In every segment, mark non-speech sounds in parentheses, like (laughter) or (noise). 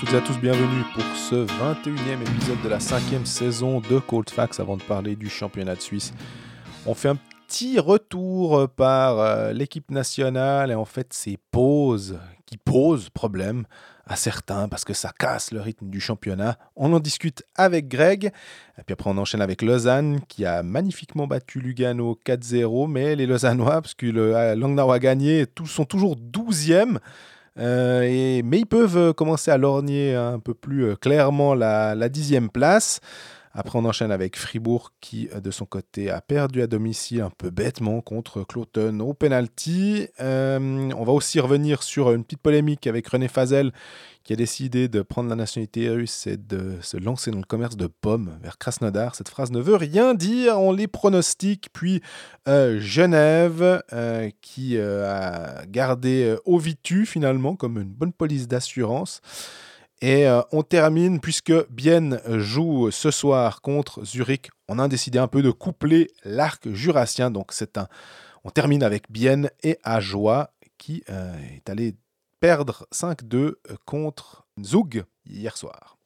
toutes et à tous, bienvenue pour ce 21e épisode de la cinquième saison de Cold Facts avant de parler du championnat de Suisse. On fait un petit retour par euh, l'équipe nationale et en fait ces pauses qui posent problème à certains parce que ça casse le rythme du championnat. On en discute avec Greg et puis après on enchaîne avec Lausanne qui a magnifiquement battu Lugano 4-0 mais les Lausannois parce que euh, Langnau a gagné sont toujours 12e euh, mais ils peuvent euh, commencer à lorgner un peu plus euh, clairement la, la dixième place. Après, on enchaîne avec Fribourg qui, de son côté, a perdu à domicile un peu bêtement contre Cloton au penalty. Euh, on va aussi revenir sur une petite polémique avec René Fazel qui a décidé de prendre la nationalité russe et de se lancer dans le commerce de pommes vers Krasnodar. Cette phrase ne veut rien dire, on les pronostique. Puis euh, Genève euh, qui euh, a gardé euh, Ovitu finalement comme une bonne police d'assurance. Et euh, on termine, puisque Bienne joue ce soir contre Zurich, on a décidé un peu de coupler l'arc jurassien. Donc c'est un, on termine avec Bienne et Ajoie qui euh, est allé perdre 5-2 contre Zug hier soir.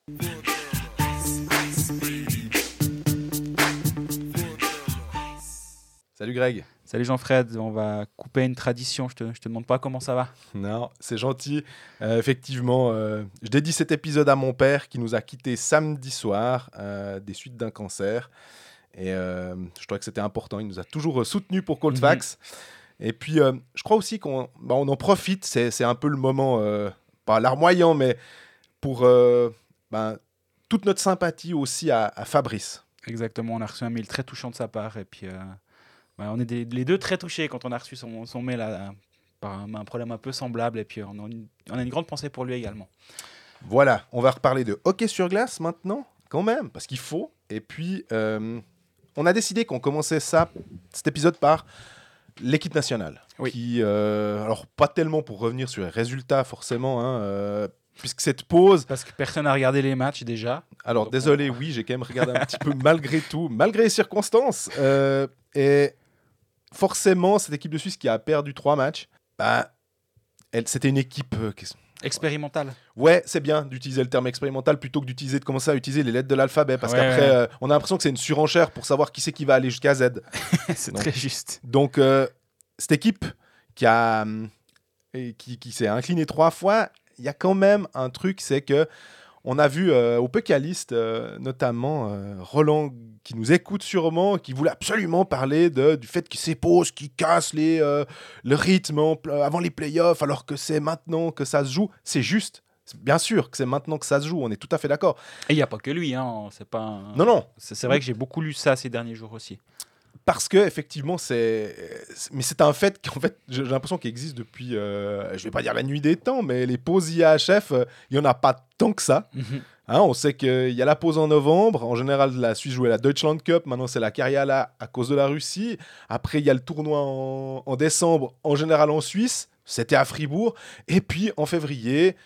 Salut Greg. Salut Jean-Fred, on va couper une tradition, je te, je te demande pas comment ça va. Non, c'est gentil. Euh, effectivement, euh, je dédie cet épisode à mon père qui nous a quittés samedi soir euh, des suites d'un cancer. Et je trouvais que c'était important. Il nous a toujours soutenus pour Coldfax. Et puis, je crois aussi qu'on bah, on en profite. C'est c'est un peu le moment, pas larmoyant, mais pour ben, toute notre sympathie aussi à, à Fabrice. Exactement, on a reçu un mail très touchant de sa part et puis bah, on est des- les deux très touchés quand on a reçu son, son mail à- à- par un, un problème un peu semblable et puis on a, une, on a une grande pensée pour lui également. Voilà, on va reparler de hockey sur glace maintenant, quand même, parce qu'il faut. Et puis, euh, on a décidé qu'on commençait ça, cet épisode par l'équipe nationale. Oui. Qui, euh, alors, pas tellement pour revenir sur les résultats, forcément, hein, euh, puisque cette pause. Parce que personne n'a regardé les matchs déjà. Alors, désolé, oui, j'ai quand même regardé un petit peu malgré tout, malgré les circonstances. et forcément, cette équipe de Suisse qui a perdu trois matchs, bah, c'était une équipe. euh, qui- Expérimental. Ouais, c'est bien d'utiliser le terme expérimental plutôt que d'utiliser de commencer à utiliser les lettres de l'alphabet parce Ouais, qu'après ouais. euh, on a l'impression que c'est une surenchère pour savoir qui c'est qui va aller jusqu'à Z. (laughs) c'est très juste. Donc euh, cette équipe qui a qui, qui s'est inclinée trois fois, il y a quand même un truc, c'est que on a vu euh, au Pécaliste euh, notamment euh, Roland qui nous écoute sûrement, qui voulait absolument parler de, du fait que ces pauses qui cassent les, le rythme en avant les playoffs, alors que c'est maintenant que ça se joue. C'est juste. Bien sûr que c'est maintenant que ça se joue, on est tout à fait d'accord. Et il n'y a pas que lui, hein, c'est pas. un- Non, non, c'est vrai que j'ai beaucoup lu ça ces derniers jours aussi. Parce que effectivement, c'est. Mais c'est un fait qu'en fait, j'ai l'impression qu'il existe depuis. euh, je vais pas dire la nuit des temps, mais les pauses IAHF, euh, il y en a pas tant que ça. Hein, on sait qu'il y a la pause en novembre. En général, la Suisse jouait la Deutschland Cup. Maintenant, c'est la Cariala à cause de la Russie. Après, il y a le tournoi en, en décembre, en général en Suisse. C'était à Fribourg. Et puis, en février,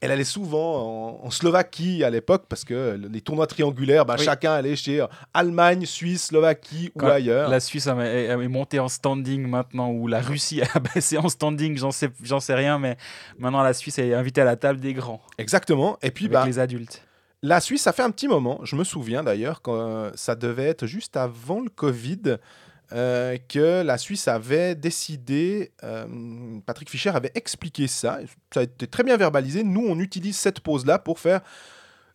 elle allait souvent en, en Slovaquie à l'époque parce que les tournois triangulaires, bah, Oui. chacun allait chez euh, Allemagne, Suisse, Slovaquie ou ailleurs. La Suisse est, montée en standing maintenant, ou la Russie a (laughs) baissé en standing, j'en sais, j'en sais rien, mais maintenant la Suisse est invitée à la table des grands, Exactement. Et puis, avec bah, les adultes. La Suisse, ça fait un petit moment, je me souviens d'ailleurs, quand euh, ça devait être juste avant le Covid, euh, que la Suisse avait décidé, euh, Patrick Fischer avait expliqué ça, ça a été très bien verbalisé, nous on utilise cette pause-là pour faire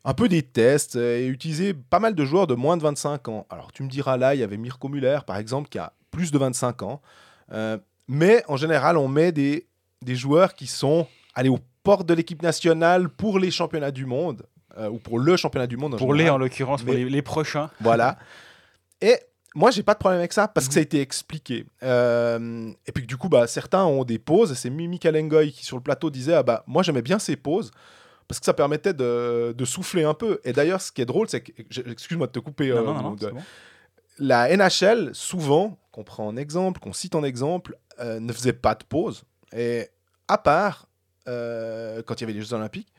un peu des tests euh, et utiliser pas mal de joueurs de moins de 25 ans. Alors tu me diras là, il y avait Mirko Müller par exemple qui a plus de 25 ans, Euh, mais en général on met des, des joueurs qui sont allés aux portes de l'équipe nationale pour les championnats du monde ou pour le championnat du monde. en Pour les, en l'occurrence, pour les, les prochains. Voilà. Et moi, j'ai pas de problème avec ça parce que Mhm. ça a été expliqué. Euh, et puis que du coup, bah, certains ont des pauses. C'est Mimi Kalengoy qui, sur le plateau, disait ah, bah, Moi, j'aimais bien ces pauses parce que ça permettait de, de souffler un peu. Et d'ailleurs, ce qui est drôle, c'est que. Excuse-moi de te couper. Non, euh, non, non, non, de- c'est bon. la NHL, souvent, qu'on prend en exemple, qu'on cite en exemple, euh, ne faisait pas de pause. Et à part euh, quand il y avait les Jeux Olympiques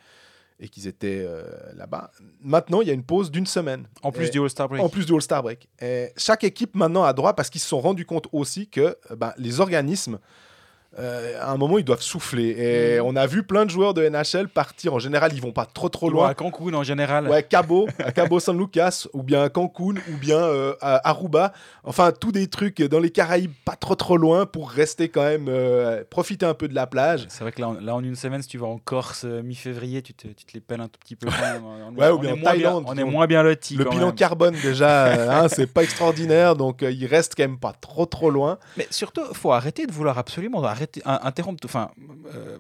et qu'ils étaient euh, là-bas, maintenant, il y a une pause d'une semaine. En plus Et- du All-Star Break. en plus du All-Star Break. Et chaque équipe maintenant a droit, parce qu'ils se sont rendus compte aussi que euh, ben, les organismes euh, à un moment, ils doivent souffler. Et on a vu plein de joueurs de NHL partir. En général, ils vont pas trop trop Ou loin. à Cancun en général. Ouais, Cabo, à Cabo San Lucas, ou bien à Cancun, ou bien euh, à Aruba. Enfin, tous des trucs dans les Caraïbes, pas trop trop loin, pour rester quand même, euh, profiter un peu de la plage. C'est vrai que là, en- là, en une semaine, si tu vas en Corse euh, mi-février, tu te, tu te les pelles un tout petit peu. (laughs) On Ouais, ou bien en Thaïlande, bien- On est moins bien lotis. Le bilan même. carbone, déjà, (laughs) hein, c'est pas extraordinaire, donc euh, il reste quand même pas trop trop loin. Mais surtout, faut arrêter de vouloir absolument arrêter, interrompre, enfin, euh,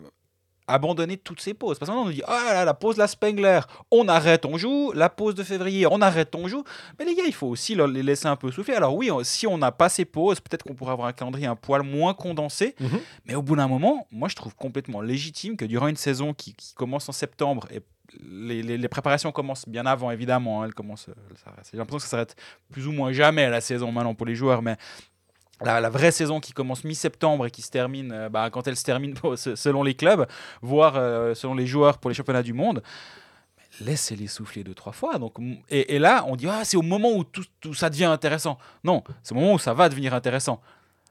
abandonner toutes ces pauses. Parce que maintenant, on nous dit, ah là, là, la pause la Spengler, on arrête, on joue. La pause de février, on arrête, on joue. Mais les gars, il faut aussi les laisser un peu souffler. Alors oui, si on n'a pas ces pauses, peut-être qu'on pourrait avoir un calendrier un poil moins condensé. Mhm. Mais au bout d'un moment, moi, je trouve complètement légitime que durant une saison qui, qui commence en septembre et les, les- les préparations commencent bien avant, évidemment. hein, elles commencent, euh, J'ai l'impression que ça s'arrête plus ou moins jamais la saison maintenant pour les joueurs, mais la, vraie saison qui commence mi-septembre et qui se termine euh, bah, quand elle se termine (laughs) selon les clubs, voire euh, selon les joueurs pour les championnats du monde. Laissez-les souffler deux, trois fois. Donc, et là, on dit ah, c'est au moment où tout, tout ça devient intéressant. Non, c'est au moment où ça va devenir intéressant.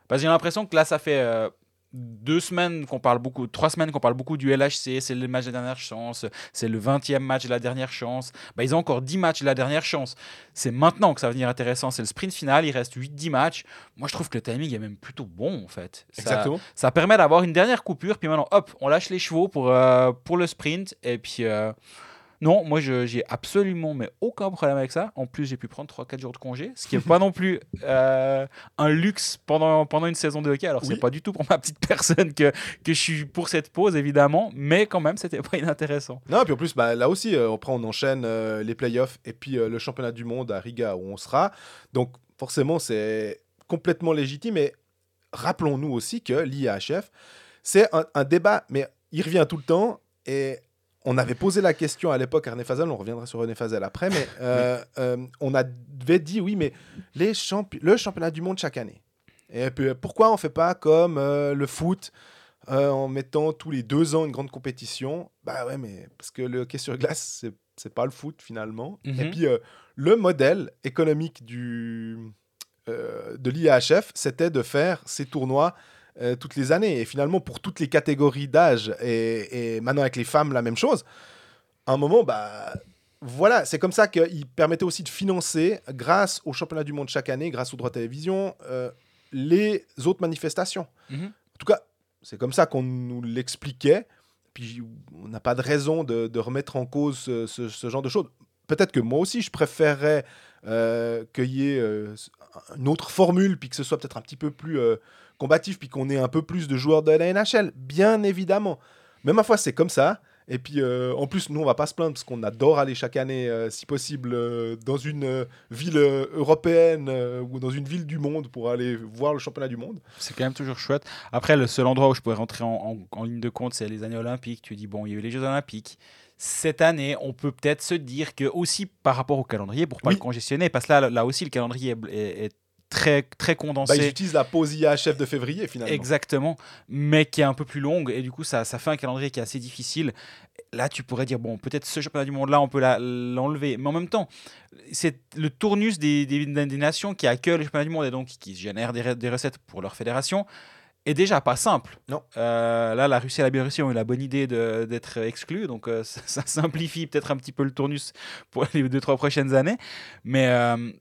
Parce que j'ai l'impression que là, ça fait euh, deux semaines qu'on parle beaucoup, trois semaines qu'on parle beaucoup du LHC, c'est le match de la dernière chance, c'est le 20e match de la dernière chance. Bah, ils ont encore 10 matchs de la dernière chance. C'est maintenant que ça va devenir intéressant. C'est le sprint final, il reste 8-10 matchs. Moi, je trouve que le timing est même plutôt bon, en fait. Ça- Exactement. ça permet d'avoir une dernière coupure, puis maintenant, hop, on lâche les chevaux pour, euh, pour le sprint. Et puis, euh, non, moi, j'ai absolument mais aucun problème avec ça. En plus, j'ai pu prendre 3-4 jours de congé, ce qui n'est pas non plus euh, un luxe pendant, pendant une saison de hockey. Alors, Oui. c'est pas du tout pour ma petite (laughs) personne que, que je suis pour cette pause, évidemment, mais quand même, c'était pas inintéressant. Non, et puis en plus, bah, là aussi, euh, on prend, on enchaîne euh, les playoffs et puis euh, le championnat du monde à Riga où on sera. Donc forcément, c'est complètement légitime. Et rappelons-nous aussi que l'IAHF, c'est un, un débat, mais il revient tout le temps. Et on avait posé la question à l'époque à René Fazel, on reviendra sur René Fazel après, mais (laughs) euh, euh, on avait dit oui, mais les champi- le championnat du monde chaque année. Et puis, pourquoi on ne fait pas comme euh, le foot euh, en mettant tous les deux ans une grande compétition? Bah ouais, mais parce que le hockey sur glace, c'est pas le foot finalement. Mhm. Et puis euh, le modèle économique du, euh, de l'IAHF, c'était de faire ces tournois euh, toutes les années. Et finalement, pour toutes les catégories d'âge, et, et maintenant avec les femmes, la même chose, à un moment, bah. Voilà, c'est comme ça qu'il permettait aussi de financer, grâce au championnat du monde chaque année, grâce aux droits de télévision, euh, les autres manifestations. Mhm. En tout cas, c'est comme ça qu'on nous l'expliquait. Puis on n'a pas de raison de, de remettre en cause ce, ce- ce genre de choses. Peut-être que moi aussi, je préférerais euh, qu'il y ait euh, une autre formule, puis que ce soit peut-être un petit peu plus euh, combatif, puis qu'on ait un peu plus de joueurs de la NHL. Bien évidemment. Mais ma foi, c'est comme ça. Et puis, euh, en plus, nous, on va pas se plaindre parce qu'on adore aller chaque année, euh, si possible, euh, dans une ville européenne ou dans une ville du monde pour aller voir le championnat du monde. C'est quand même toujours chouette. Après, le seul endroit où je pourrais rentrer en, en- en ligne de compte, c'est les années olympiques. Tu dis, bon, il y a eu les Jeux olympiques. Cette année, on peut peut-être se dire que aussi par rapport au calendrier, pour pas Oui. le congestionner, parce que là, là aussi, le calendrier est très, très condensé. Bah, ils utilisent la pause IAHF de février, finalement. Exactement, mais qui est un peu plus longue et du coup ça, ça fait un calendrier qui est assez difficile. Là, tu pourrais dire bon, peut-être ce championnat du monde là, on peut l'enlever, mais en même temps, c'est le tournus des, des, des nations qui accueillent le championnat du monde et donc qui génèrent des, re- des recettes pour leur fédération est déjà pas simple. Non. Euh, là, la Russie et la Biélorussie ont eu la bonne idée d'être exclus, donc euh, (laughs) ça, ça simplifie peut-être un petit peu le tournus pour les deux trois prochaines années, mais euh,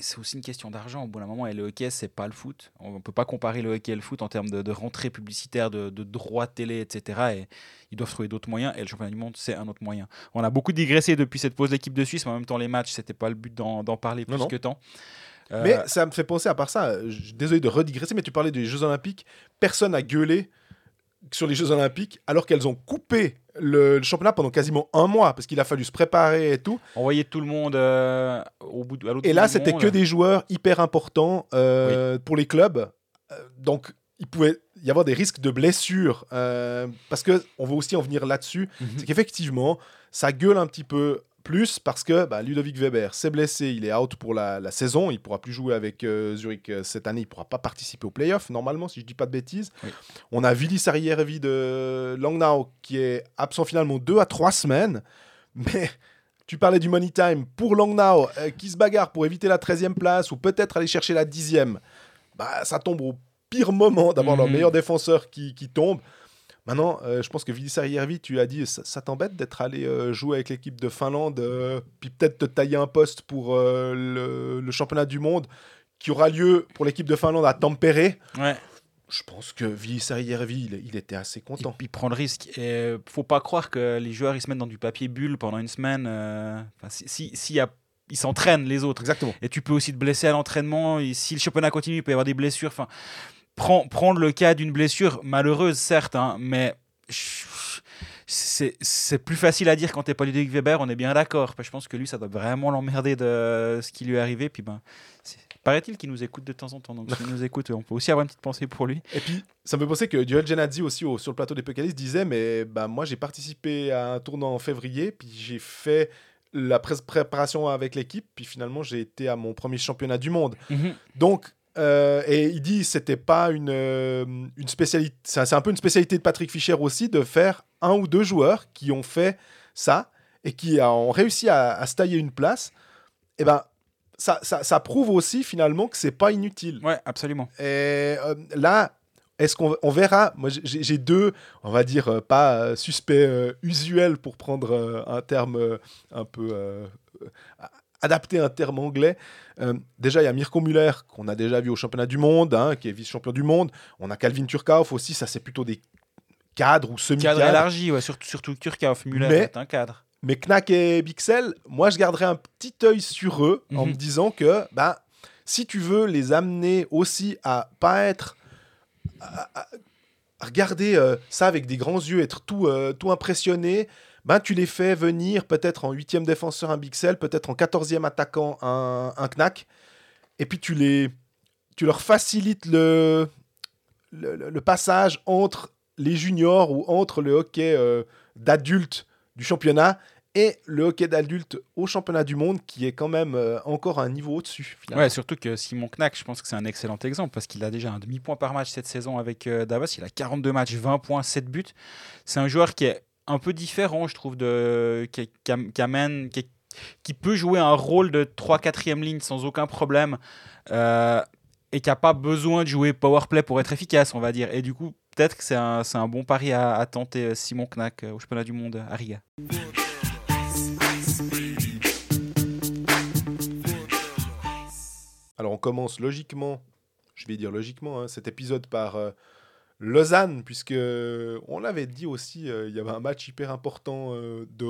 c'est aussi une question d'argent au bout d'un moment et le hockey c'est pas le foot on ne peut pas comparer le hockey et le foot en termes de, de rentrée publicitaire de, de droits télé etc et ils doivent trouver d'autres moyens et le championnat du monde c'est un autre moyen on a beaucoup digressé depuis cette pause d'équipe de Suisse mais en même temps les matchs c'était pas le but d'en parler plus non. que tant Euh, Mais ça me fait penser à part ça. Désolé de redigresser, mais tu parlais des Jeux Olympiques. Personne n'a gueulé sur les Jeux Olympiques alors qu'elles ont coupé le, le championnat pendant quasiment un mois parce qu'il a fallu se préparer et tout. envoyer tout le monde euh, au bout de, à l'autre Et là, c'était que des joueurs hyper importants euh, pour les clubs. Euh, donc, il pouvait y avoir des risques de blessures euh, parce que on veut aussi en venir là-dessus. Mhm. C'est qu'effectivement, ça gueule un petit peu plus parce que bah, Ludovic Weber s'est blessé, il est out pour la, la saison, il pourra plus jouer avec euh, Zurich euh, cette année, il pourra pas participer aux playoffs normalement, si je dis pas de bêtises. Oui. On a Vili Sariervi de Langnau qui est absent finalement deux à trois semaines, (laughs) mais tu parlais du money time pour Langnau euh, qui se bagarre pour éviter la 13e place ou peut-être aller chercher la 10e. Bah, ça tombe au pire moment d'avoir leur Mhm. meilleur défenseur qui, qui tombe. Maintenant, euh, je pense que Vilissari Järvi, tu as dit, ça, ça t'embête d'être allé euh, jouer avec l'équipe de Finlande, euh, puis peut-être te tailler un poste pour le, le championnat du monde qui aura lieu pour l'équipe de Finlande à Tampere? Ouais. Je pense que Vilissari Järvi, il, il était assez Il, content. il prend le risque. Et faut pas croire que les joueurs ils se mettent dans du papier bulle pendant une semaine. enfin, si, si, s'il y a- ils s'entraînent les autres. Exactement. Et tu peux aussi te blesser à l'entraînement. Si le championnat continue, il peut y avoir des blessures. Enfin, prendre le cas d'une blessure malheureuse, certes, hein, mais c'est plus facile à dire quand t'es pas Ludovic Weber, on est bien d'accord. Je pense que lui, ça doit vraiment l'emmerder de ce qui lui est arrivé. Puis ben, paraît-il qu'il nous écoute de temps en temps. Donc s'il nous écoute, on peut aussi avoir une petite pensée pour lui. Et puis, ça me fait penser que Duel Genadzi aussi au- sur le plateau des Pécalis disait Mais bah, moi, j'ai participé à un tournoi en février, puis j'ai fait la pré- préparation avec l'équipe, puis finalement, j'ai été à mon premier championnat du monde. Donc, euh, et il dit c'était pas une, euh, une spécialité, c'est un peu une spécialité de Patrick Fischer aussi de faire un ou deux joueurs qui ont fait ça et qui ont réussi à, à se tailler une place. Et ben, ça, ça, ça prouve aussi finalement que c'est pas inutile. Ouais, absolument. Et euh, là, est-ce qu'on on verra? Moi, j'ai deux, on va dire, euh, pas euh, suspects euh, usuels pour prendre un terme un peu adapté un terme anglais. Euh, déjà, il y a Mirko Müller, qu'on a déjà vu au championnat du monde, hein, qui est vice-champion du monde. On a Calvin Turkauf aussi, ça c'est plutôt des cadres ou Cadre semi-cadres. élargi, ouais, surtout, surtout Turkauf, Müller Mais- est un cadre. Mais Knack et Bixel, moi je garderais un petit œil sur eux en Mhm. me disant que bah, si tu veux les amener aussi à pas être. à, à- à regarder euh, ça avec des grands yeux, être tout, euh, tout impressionné, ben, tu les fais venir peut-être en huitième défenseur un Bixel, peut-être en quatorzième attaquant un, un Knack, et puis tu, les, tu leur facilites le, le, passage entre les juniors ou entre le hockey euh, d'adultes du championnat et le hockey d'adulte au championnat du monde qui est quand même euh, encore un niveau au-dessus. Ouais, surtout que Simon Knack, je pense que c'est un excellent exemple parce qu'il a déjà un demi-point par match cette saison avec euh, Davos. Il a 42 matchs, 20 points, 7 buts. C'est un joueur qui est un peu différent, je trouve, de, qui, qui peut jouer un rôle de 3-4e ligne sans aucun problème euh, et qui n'a pas besoin de jouer powerplay pour être efficace, on va dire. Et du coup, peut-être que c'est un, bon pari à, tenter euh, Simon Knack euh, au championnat du monde à Riga. Alors on commence logiquement, je vais dire logiquement, hein, cet épisode par Lausanne, puisque on l'avait dit aussi, euh, il y avait un match hyper important euh, de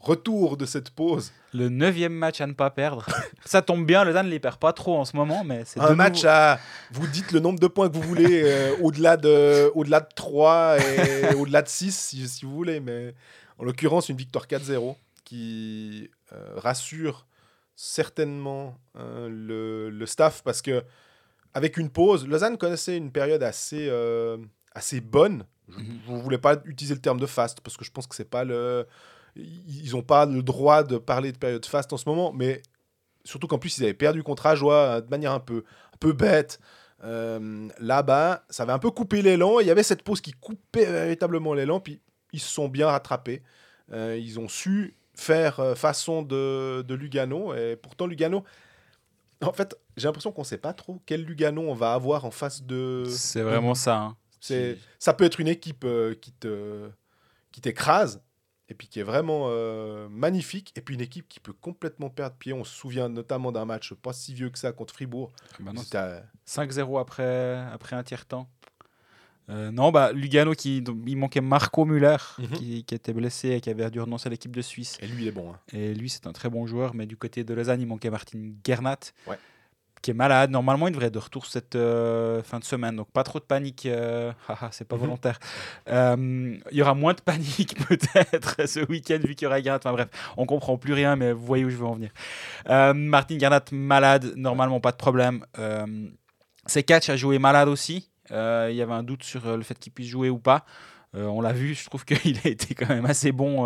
retour de cette pause. Le neuvième match à ne pas perdre. Ça tombe bien, Dan ne les perd pas trop en ce moment, mais c'est Un match nouveau- à, vous dites le nombre de points que vous voulez, euh, (laughs) au-delà de, au de 3 et au-delà de 6 si, si vous voulez, mais en l'occurrence une victoire 4-0 qui rassure certainement hein, le, le staff parce que avec une pause, Lausanne connaissait une période assez, euh, assez bonne. Je Mhm. ne voulais pas utiliser le terme de fast parce que je pense que c'est pas le. Ils n'ont pas le droit de parler de période fast en ce moment, mais surtout qu'en plus ils avaient perdu contre Ajoie de manière un peu, un peu bête. Euh, Là-bas, ça avait un peu coupé l'élan. Il y avait cette pause qui coupait véritablement l'élan, puis ils se sont bien rattrapés. Euh, ils ont su faire euh, façon de, de Lugano, et pourtant Lugano. En fait, j'ai l'impression qu'on ne sait pas trop quel Lugano on va avoir en face de. C'est vraiment ça. hein. C'est, ça peut être une équipe euh, qui, te, qui t'écrase, et puis qui est vraiment euh, magnifique, et puis une équipe qui peut complètement perdre pied. On se souvient notamment d'un match pas si vieux que ça contre Fribourg. Bah C'était à- 5-0 après, après un tiers-temps. Euh, non, bah, Lugano, qui, donc, il manquait Marco Müller, Mhm. qui, qui était blessé et qui avait dû renoncer à l'équipe de Suisse. Et lui, il est bon. hein. Et lui, c'est un très bon joueur, mais du côté de Lausanne, il manquait Martin Gernat, Ouais. qui est malade. Normalement, il devrait être de retour cette euh, fin de semaine, donc pas trop de panique. euh, (laughs) c'est pas Mhm. volontaire. Il y aura moins de panique (laughs) peut-être (laughs) ce week-end, vu qu'il y aura Gernat. Enfin bref, on comprend plus rien, mais vous voyez où je veux en venir. Martin Gernat, malade, normalement pas de problème. Sekatch a joué malade aussi. Euh, il y avait un doute sur euh, le fait qu'il puisse jouer ou pas. Euh, on l'a vu, je trouve (laughs) qu'il a été quand même assez bon.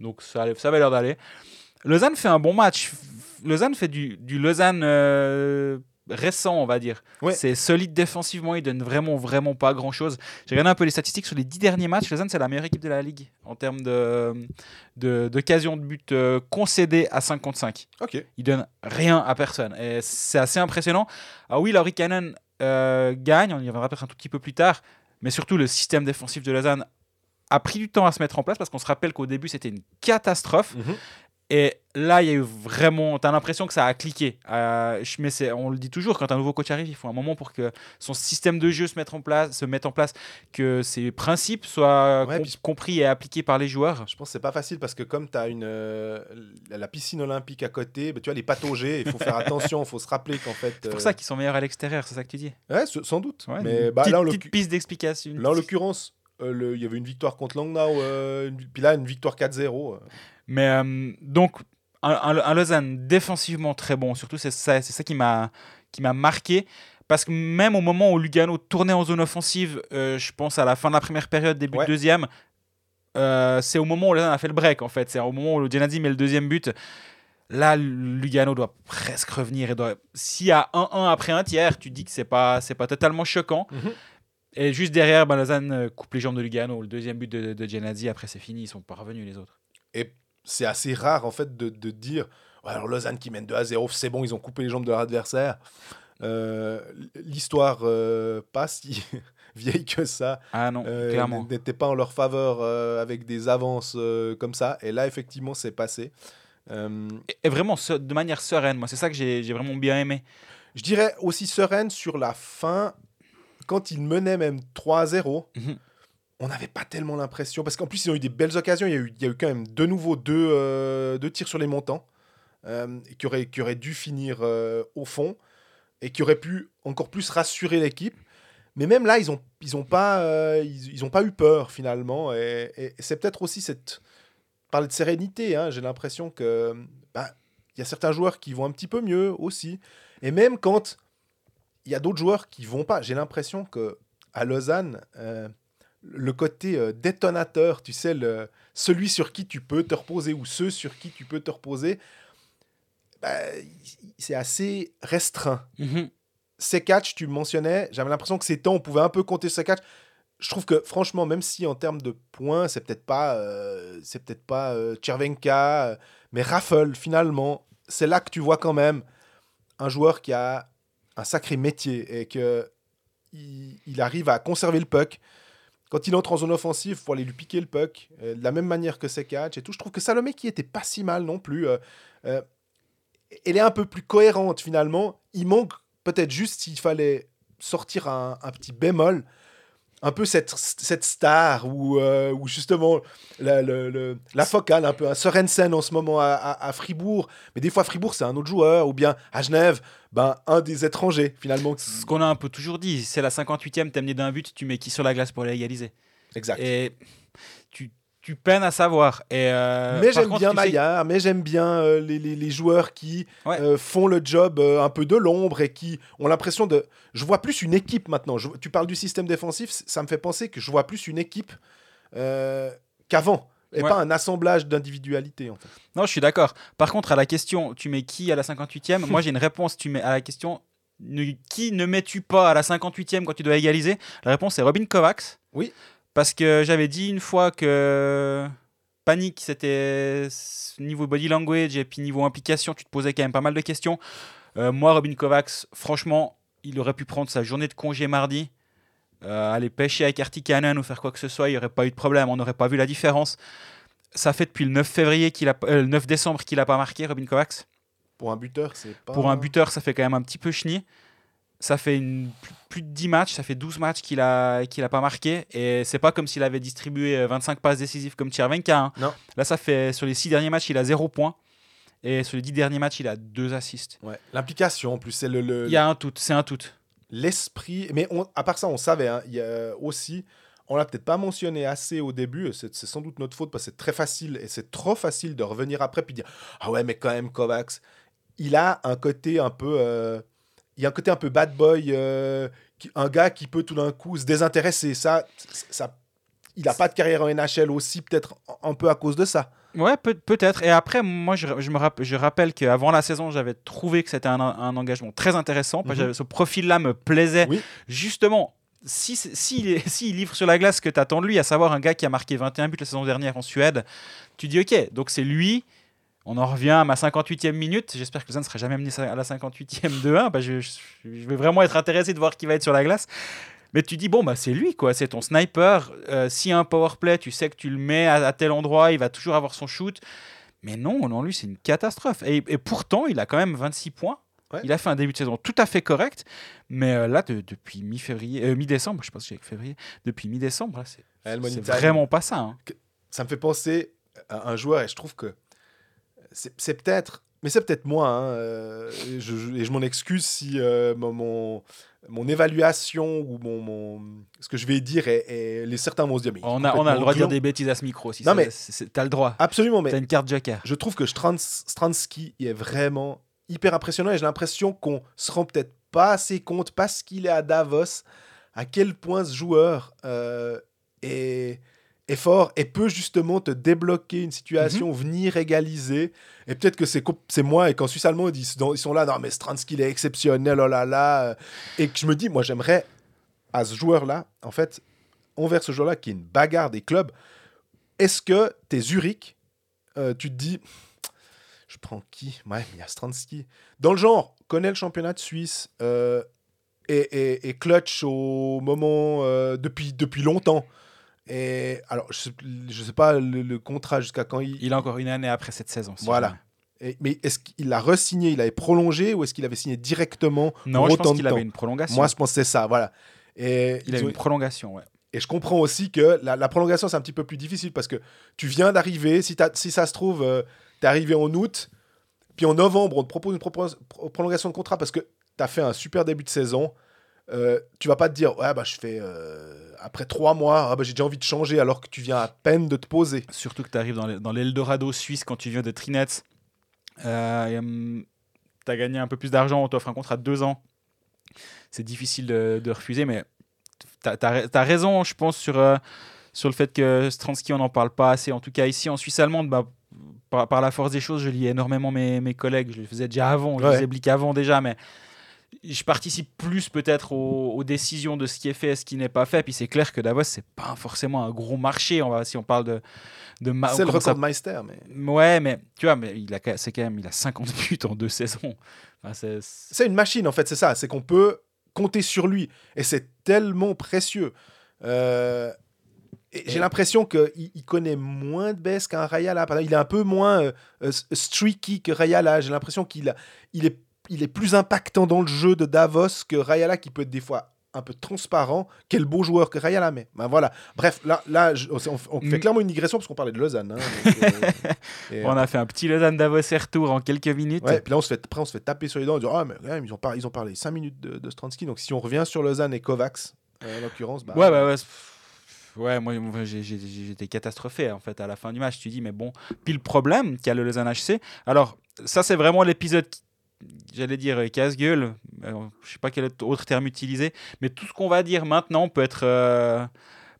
donc ça, ça avait l'air d'aller. Lausanne fait un bon match. Lausanne fait du, du Lausanne euh, récent, on va dire. Ouais. C'est solide défensivement, il donne vraiment, vraiment pas grand chose. J'ai regardé un peu les statistiques sur les dix derniers matchs. Lausanne, c'est la meilleure équipe de la ligue en termes de, de- d'occasions de but euh, concédées à 5 contre 5 Ok. il donne rien à personne. Et c'est assez impressionnant. Ah oui, Laurie Cannon euh, gagne, on y reviendra peut-être un tout petit peu plus tard, mais surtout le système défensif de Lausanne a pris du temps à se mettre en place parce qu'on se rappelle qu'au début c'était une catastrophe. Mhm. Et là, il y a eu vraiment. Tu as l'impression que ça a cliqué. Euh, mais on le dit toujours, quand un nouveau coach arrive, il faut un moment pour que son système de jeu se mette en place, se mette en place que ses principes soient Ouais, com- puis- compris et appliqués par les joueurs. Je pense que c'est pas facile parce que comme tu as une, euh, la piscine olympique à côté, bah, tu vois, les pataugés, il faut faire (laughs) attention, il faut se rappeler qu'en fait. C'est pour euh, ça qu'ils sont meilleurs à l'extérieur, c'est ça que tu dis. Ouais, sans doute. Ouais, mais une bah, petite, là, petite piste d'explication. là, en l'occurrence, il y avait une victoire contre Langnau, puis là, une victoire 4-0. Mais euh, donc, un, un- un Lausanne défensivement très bon, surtout c'est ça, c'est ça qui m'a qui m'a marqué. Parce que même au moment où Lugano tournait en zone offensive, euh, je pense à la fin de la première période, début Ouais. de deuxième, euh, c'est au moment où Lausanne a fait le break en fait. C'est au moment où Genadi met le deuxième but. Là, Lugano doit presque revenir. Et doit... S'il y a 1-1 après un tiers, tu dis que c'est pas, c'est pas totalement choquant. Mhm. Et juste derrière, ben, Lausanne coupe les jambes de Lugano. Le deuxième but de, de après c'est fini, ils sont pas revenus les autres. Et c'est assez rare, en fait, de, de dire alors Lausanne qui mène 2 à 0, c'est bon, ils ont coupé les jambes de leur adversaire. Euh, L'histoire euh, pas si (laughs) vieille que ça. Ah non, euh, clairement. n'était pas en leur faveur avec des avances comme ça. Et là, effectivement, c'est passé. Et- Et vraiment de manière sereine, moi, c'est ça que j'ai j'ai vraiment bien aimé. je dirais aussi sereine sur la fin, quand ils menaient même 3 à 0. On n'avait pas tellement l'impression, parce qu'en plus ils ont eu des belles occasions, il y a eu, il y a eu quand même de nouveau deux, euh, deux tirs sur les montants, euh, qui, auraient, qui auraient dû finir euh, au fond, et qui auraient pu encore plus rassurer l'équipe. Mais même là, ils n'ont ils ont pas, ils, pas eu peur finalement, et, c'est peut-être aussi cette... Parler de sérénité, hein, j'ai l'impression que bah, il y a certains joueurs qui vont un petit peu mieux aussi. Et même quand il y a d'autres joueurs qui vont pas, j'ai l'impression que à Lausanne, le côté euh, détonateur, tu sais, le, celui sur qui tu peux te reposer ou ceux sur qui tu peux te reposer, bah, c'est assez restreint. Ces catchs, tu mentionnais, j'avais l'impression que ces temps, on pouvait un peu compter ces catchs. Je trouve que franchement, même si en termes de points, c'est peut-être pas, euh, c'est peut-être pas euh, Chervenka, euh, mais Raffle finalement, c'est là que tu vois quand même un joueur qui a un sacré métier et que il, il arrive à conserver le puck. Quand il entre en zone offensive, faut aller lui piquer le puck euh, de la même manière que catchs et tout. Je trouve que Salomé qui était pas si mal non plus. euh, euh, elle est un peu plus cohérente finalement. Il manque peut-être juste s'il fallait sortir un, petit bémol, un peu cette, cette star ou justement la, le- le- la focale, un peu un Sorensen en ce moment à- à Fribourg. Mais des fois, Fribourg, c'est un autre joueur, ou bien à Genève, ben, un des étrangers finalement. Ce qu'on a un peu toujours dit, c'est la 58e, t'es mené d'un but, tu mets qui sur la glace pour l'égaliser Exact. Et tu, tu peines à savoir. Et euh, mais j'aime contre, bien sais- Maillard, mais j'aime bien euh, les, les- les joueurs qui Ouais. euh, font le job euh, un peu de l'ombre et qui ont l'impression de. Je vois plus une équipe maintenant. Je- tu parles du système défensif, ça me fait penser que je vois plus une équipe qu'avant. Et Ouais. pas un assemblage d'individualités en fait. Non, je suis d'accord. Par contre, à la question, tu mets qui à la 58e Moi, j'ai une réponse. Tu mets à la question, ne- qui ne mets-tu pas à la 58e quand tu dois égaliser? La réponse est Robin Kovacs. Oui. Parce que j'avais dit une fois que panique, c'était niveau body language et puis niveau implication, tu te posais quand même pas mal de questions. Euh, moi, Robin Kovacs, franchement, il aurait pu prendre sa journée de congé mardi, euh, aller pêcher avec Artikanen ou faire quoi que ce soit, il n'y aurait pas eu de problème, on n'aurait pas vu la différence. Ça fait depuis le 9 février qu'il a, euh, le 9 décembre qu'il n'a pas marqué, Robin Kovacs. Pour un buteur, c'est pas. Pour un buteur, ça fait quand même un petit peu chenille. Ça fait une, plus, de 10 matchs, ça fait 12 matchs qu'il a, qu'il a pas marqué. Et c'est pas comme s'il avait distribué euh, 25 passes décisives comme Tchervenka. hein. Non. Là, ça fait sur les 6 derniers matchs, il a 0 points. Et sur les 10 derniers matchs, il a 2 assists. Ouais. L'implication, en plus, c'est le- le, Il y a un tout, c'est un tout. L'esprit. Mais à part ça, on savait, hein, y a aussi, on l'a peut-être pas mentionné assez au début, c'est sans doute notre faute parce que c'est très facile et c'est trop facile de revenir après puis dire Ah ouais, mais quand même, Kovacs, il a un côté un peu. euh, il y a un côté un peu bad boy, euh, un gars qui peut tout d'un coup se désintéresser. Ça, ça, il n'a pas de carrière en NHL aussi, peut-être un peu à cause de ça. Ouais, peut- peut-être. Et après, moi, je, je me rapp- je rappelle qu'avant la saison, j'avais trouvé que c'était un, un engagement très intéressant. parce que Mhm. Ce profil-là me plaisait. Oui. Justement, si, s'il si, (laughs) s'il livre sur la glace ce que tu attends de lui, à savoir un gars qui a marqué 21 buts la saison dernière en Suède, tu dis OK, donc c'est lui. On en revient à ma 58e minute. J'espère que Lausanne ne sera jamais amené à la 58e de 1. Bah, je, je- je vais vraiment être intéressé de voir qui va être sur la glace. Mais tu dis, bon, bah, c'est lui, quoi. C'est ton sniper. Euh, S'il y a un power play, tu sais que tu le mets à, à tel endroit, il va toujours avoir son shoot. Mais non, non, lui, c'est une catastrophe. Et, et pourtant, il a quand même 26 points. Ouais. Il a fait un début de saison tout à fait correct. Mais euh, là, de- depuis mi-février, euh, mi-décembre, je sais pas si j'ai février, depuis mi-décembre, c'est vraiment pas ça. hein. ça me fait penser à un joueur et je trouve que c'est peut-être, mais c'est peut-être moi, hein, euh, et je, je- et je m'en excuse si euh, mon, mon, évaluation ou mon, mon- ce que je vais dire est, est- les certains vont se dire mais On a, on a le droit de dire des bêtises à ce micro. Si Non, mais- T'as le droit. absolument mais T'as une carte joker. je trouve que Strans- Stransky est vraiment hyper impressionnant et j'ai l'impression qu'on se rend peut-être pas assez compte parce qu'il est à Davos à quel point ce joueur euh, est, est fort et peut justement te débloquer une situation, venir égaliser. Et peut-être que c'est moi et qu'en Suisse allemande, ils, sont- ils sont là, non mais Stransky il est exceptionnel, oh là là. euh, Et que je me dis, moi j'aimerais à ce joueur-là, en fait, envers ce joueur-là qui est une bagarre des clubs, est-ce que t'es Zurich, euh, tu te dis, je prends qui? Ouais, il y a Stransky. Dans le genre, connaît le championnat de Suisse euh, et, et- et clutch au moment euh, depuis, depuis longtemps. Et alors, je je sais pas le, le contrat jusqu'à quand il. Il a encore une année après cette saison. si Voilà. et- mais est-ce qu'il l'a re-signé Il avait prolongé ou est-ce qu'il avait signé directement Non, pour je pense qu'il avait une prolongation. Moi, je pense que c'est ça. Voilà. Et il a ont- une prolongation, ouais. et je comprends aussi que la, la prolongation, c'est un petit peu plus difficile parce que tu viens d'arriver. Si, ça se trouve, tu es arrivé en août, puis en novembre, on te propose une pro- prolongation de contrat parce que tu as fait un super début de saison. Euh, tu vas pas te dire, ouais, bah, je fais. euh, après trois mois, ah, bah, j'ai déjà envie de changer alors que tu viens à peine de te poser. Surtout que tu arrives dans les- l'Eldorado suisse quand tu viens de Trinets. Euh, tu as gagné un peu plus d'argent, on t'offre un contrat de deux ans. C'est difficile de, de refuser, mais tu as, raison, je pense, sur, euh, sur le fait que Stransky, on n'en parle pas assez. En tout cas, ici en Suisse allemande, bah, par, par la force des choses, je lis énormément mes, mes collègues. Je le faisais déjà avant, je Ouais. les avant déjà, mais je participe plus peut-être aux, aux décisions de ce qui est fait et ce qui n'est pas fait. Puis c'est clair que Davos, c'est pas forcément un gros marché. On va, si on parle de. de ma- c'est le ça- record de Meister, mais Ouais, mais tu vois, mais il a, c'est quand même, il a 50 (laughs) buts en deux saisons. Enfin, c'est- une machine en fait, c'est ça. C'est qu'on peut compter sur lui et c'est tellement précieux. Euh, j'ai l'impression qu'il il connaît moins de baisse qu'un Rayala. Par exemple, Il est un peu moins euh, euh, streaky que Rayala. J'ai l'impression qu'il il est, il est plus impactant dans le jeu de Davos que Rayala, qui peut être des fois un peu transparent. Quel beau joueur que Rayala, mais ben voilà. Bref, là, là je- on, on fait Mm. clairement une digression parce qu'on parlait de Lausanne. hein, donc, euh, (laughs) et, On a fait un petit Lausanne Davos et retour en quelques minutes. Ouais, puis là, on se fait, après, on se fait taper sur les dents en disant Ah, mais quand même, ils ont, par- ils ont parlé 5 minutes de, de Stransky. Donc, si on revient sur Lausanne et Kovacs, euh, en l'occurrence, bah, Ouais, bah ouais. Ouais, moi, j'étais catastrophé en fait à la fin du match. Tu dis, mais bon, puis le problème qu'a le Lausanne HC. Alors, ça, c'est vraiment l'épisode, qui- j'allais dire euh, casse-gueule. euh, Je sais pas quel autre terme utiliser, mais tout ce qu'on va dire maintenant peut être euh,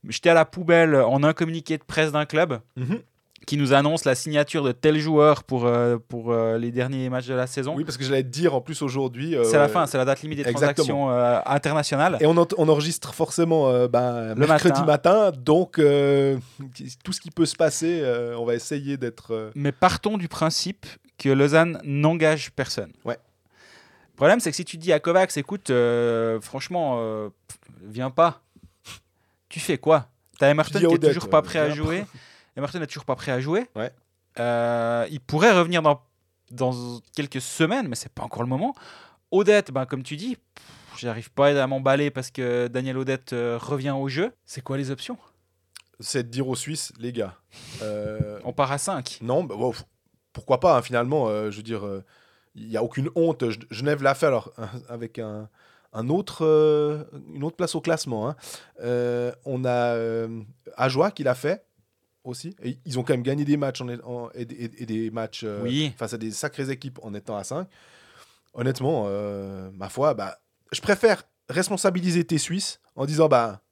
jeté à la poubelle en un communiqué de presse d'un club Mhm. Qui nous annonce la signature de tel joueur pour, euh, pour euh, les derniers matchs de la saison. Oui, parce que j'allais te dire en plus aujourd'hui. euh, c'est la fin, c'est la date limite des Exactement. transactions internationales. Et on, en- on enregistre forcément bah, Le mercredi matin. matin. donc, tout ce qui peut se passer, on va essayer d'être. Mais partons du principe que Lausanne n'engage personne. Ouais. Le problème, c'est que si tu dis à Kovacs, écoute, franchement, viens pas, tu fais quoi? T'as Emerton qui est toujours pas prêt à jouer. (laughs) Emerton n'est toujours pas prêt à jouer. Ouais. Euh, il pourrait revenir dans, dans quelques semaines, mais c'est pas encore le moment. Odette, ben, comme tu dis, j'arrive pas à m'emballer parce que Daniel Odette euh, revient au jeu. C'est quoi les options? C'est de dire aux Suisses, les gars. euh, (laughs) On part à 5. Non, bah, wow, pourquoi pas, hein, finalement. je veux dire, il n'y a aucune honte. Genève l'a fait alors, (laughs) avec un, un autre, euh, une autre place au classement. hein. Euh, on a euh, Ajoie qui l'a fait aussi. Et ils ont quand même gagné des matchs en, en- et, et- et des matchs euh, Oui. face à des sacrées équipes en étant à 5. Honnêtement, euh, ma foi, bah, je préfère responsabiliser tes Suisses en disant bah,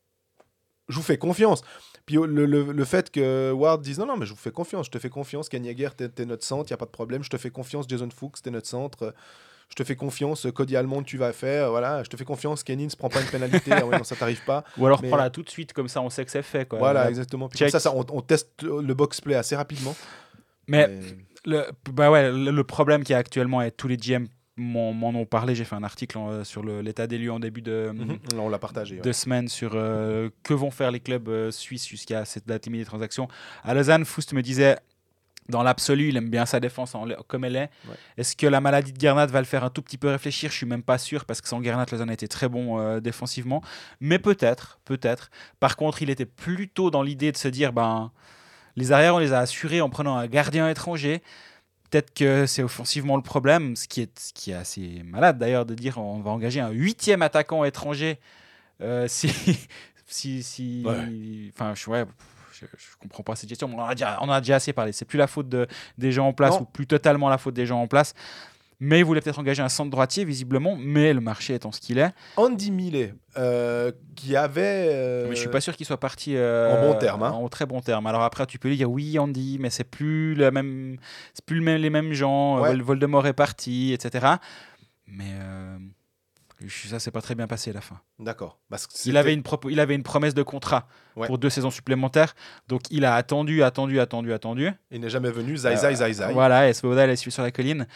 je vous fais confiance. Puis le, le- le fait que Ward dise non, non, mais je vous fais confiance, je te fais confiance, Kanyagher, t'es t'es notre centre, il n'y a pas de problème, je te fais confiance, Jason Fuchs, t'es notre centre, je te fais confiance, Cody Almond, tu vas faire, voilà, je te fais confiance, Kenin, se prend pas une pénalité, ah ouais, non, ça t'arrive pas. (laughs) Ou alors Mais- prends-la tout de suite, comme ça on sait que c'est fait. Quoi. Voilà, Euh, exactement. Puis comme ça, ça, on, on teste le box play assez rapidement. Mais le, bah ouais, le, le problème qu'il y a actuellement, et tous les GM m'en ont parlé, j'ai fait un article en- sur l'état des lieux en début de, Mhm. On l'a partagé. ouais. de semaine sur euh, que vont faire les clubs euh, suisses jusqu'à cette date limite des transactions. À Lausanne, Foust me disait, dans l'absolu, il aime bien sa défense en- comme elle est. Ouais. Est-ce que la maladie de Gernat va le faire un tout petit peu réfléchir? Je suis même pas sûr parce que sans Gernat, Lausanne a été très bon euh, défensivement. Mais peut-être, peut-être. Par contre, il était plutôt dans l'idée de se dire, ben, les arrières, on les a assurés en prenant un gardien étranger. Peut-être que c'est offensivement le problème, ce qui est, ce qui est assez malade d'ailleurs de dire on va engager un huitième attaquant étranger euh, (laughs) si, si, si, Ouais. enfin, je, ouais, je, je comprends pas cette gestion. On en a déjà, on en a déjà assez parlé. C'est plus la faute de, des gens en place Non. ou plus totalement la faute des gens en place. Mais il voulait peut-être engager un centre droitier visiblement, mais le marché étant ce qu'il est, Andy Millet, euh, qui avait. euh, mais je suis pas sûr qu'il soit parti euh, en bon terme, hein. En très bon terme. Alors après, tu peux lui dire oui, Andy, mais c'est plus la même, c'est plus le même- les mêmes gens. Ouais. Voldemort est parti, etc. Mais euh, ça s'est pas très bien passé à la fin. D'accord. Il avait, une propo- il avait une promesse de contrat Ouais. pour deux saisons supplémentaires. Donc il a attendu, attendu, attendu, attendu. Il n'est jamais venu. Zai, zai, zai, zai. Voilà, et Svoboda, il a suivi sur la colline.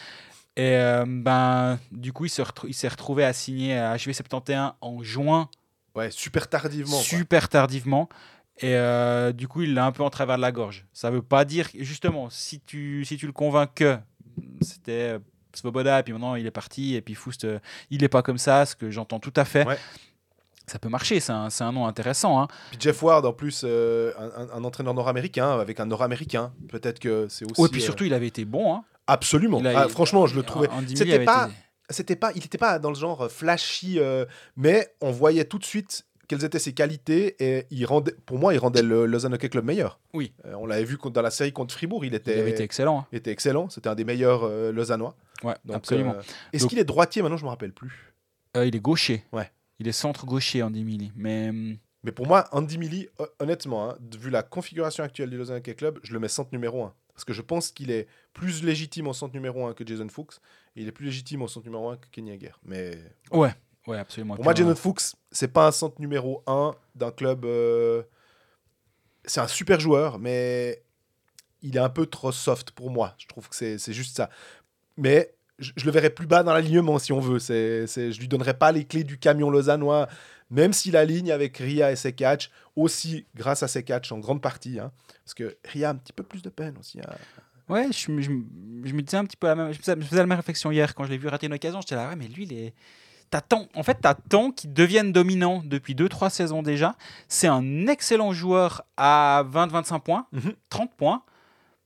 Et euh, ben, du coup, il se s'est retrouvé à signer à HV71 en juin, Ouais, super tardivement. quoi. super tardivement. Et euh, du coup, il l'a un peu en travers de la gorge. Ça veut pas dire, justement, si tu, si tu le convaincs que c'était euh, Svoboda, et puis maintenant il est parti, et puis Foust, euh, il est pas comme ça, ce que j'entends tout à fait. Ouais. Ça peut marcher, c'est un, c'est un nom intéressant. hein. Puis Jeff Ward, en plus, euh, un, entraîneur nord-américain avec un nord-américain. Peut-être que c'est aussi. Ouais, puis euh, surtout, il avait été bon. hein. absolument. Ah, franchement, je le trouvais. C'était pas- C'était pas, il n'était pas dans le genre flashy, mais on voyait tout de suite quelles étaient ses qualités et il rendait, pour moi, il rendait le Lausanne Hockey Club meilleur. Oui. Euh, on l'avait vu dans la série contre Fribourg, il était, Il avait été excellent. hein. il était excellent. C'était un des meilleurs euh, Lausannois. Ouais, Donc, absolument. euh, Est-ce Donc- qu'il est droitier maintenant? Je me rappelle plus. Euh, il est gaucher. Ouais. Il est centre gaucher, Andy Millie. Mais hum, Mais pour moi, Andy hon- honnêtement, hein, vu la configuration actuelle du Lausanne Hockey Club, je le mets centre numéro 1. Parce que je pense qu'il est plus légitime en centre numéro 1 que Jason Fuchs. Et il est plus légitime en centre numéro 1 que Kenny Hager. Mais ouais, ouais, absolument. pour moi, Jason Fuchs, c'est pas un centre numéro 1 d'un club. euh, C'est un super joueur, mais il est un peu trop soft pour moi. Je trouve que c'est juste ça. Mais je, je le verrais plus bas dans l'alignement si on veut. C'est c'est- je lui donnerais pas les clés du camion lausannois, même s'il aligne avec Ria et ses catchs, aussi grâce à ses catchs en grande partie. hein. parce que Ria a un petit peu plus de peine aussi. hein. Ouais, je, me- je me- je me disais un petit peu la même, je faisais, je me faisais la même réflexion hier quand je l'ai vu rater une occasion. J'étais là, ouais, mais lui, il est. T'attends, en fait, t'attends qu'il devienne dominant depuis 2-3 saisons déjà. C'est un excellent joueur à 20-25 points, Mhm. 30 points,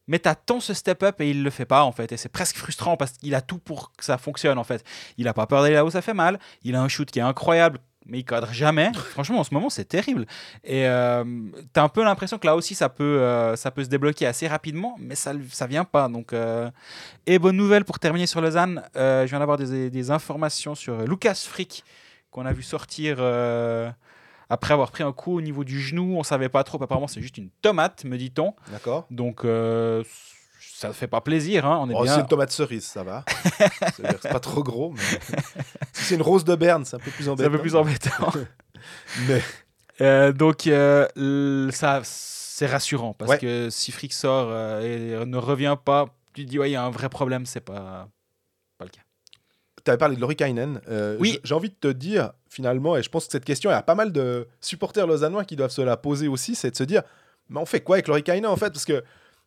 mais t'attends ce step-up et il le fait pas en fait. Et c'est presque frustrant parce qu'il a tout pour que ça fonctionne en fait. Il a pas peur d'aller là où ça fait mal. Il a un shoot qui est incroyable, mais il cadre jamais. (laughs) Franchement, en ce moment, c'est terrible. Et euh, t'as un peu l'impression que là aussi, ça peut, euh, ça peut se débloquer assez rapidement, mais ça, ça vient pas. Donc, euh, Et bonne nouvelle pour terminer sur Lausanne, euh, je viens d'avoir des, des informations sur Lucas Frick, qu'on a vu sortir après avoir pris un coup au niveau du genou. On savait pas trop, apparemment, c'est juste une tomate, me dit-on. D'accord Donc, euh, ça ne fait pas plaisir. hein. On est Oh, bien. C'est une tomate cerise, ça va. (laughs) C'est pas trop gros. Mais... (laughs) si c'est une rose de Berne, c'est un peu plus C'est embêtant. un peu plus embêtant. (laughs) Mais Euh, donc, euh, ça, c'est rassurant parce Ouais. que si Frick sort et ne revient pas, tu te dis, ouais, il y a un vrai problème, c'est pas. Tu avais parlé de Lorikainen. Euh, Oui. J'ai envie de te dire, finalement, et je pense que cette question, il y a pas mal de supporters lausannois qui doivent se la poser aussi, c'est de se dire, mais on fait quoi avec Lorikainen en fait? Parce que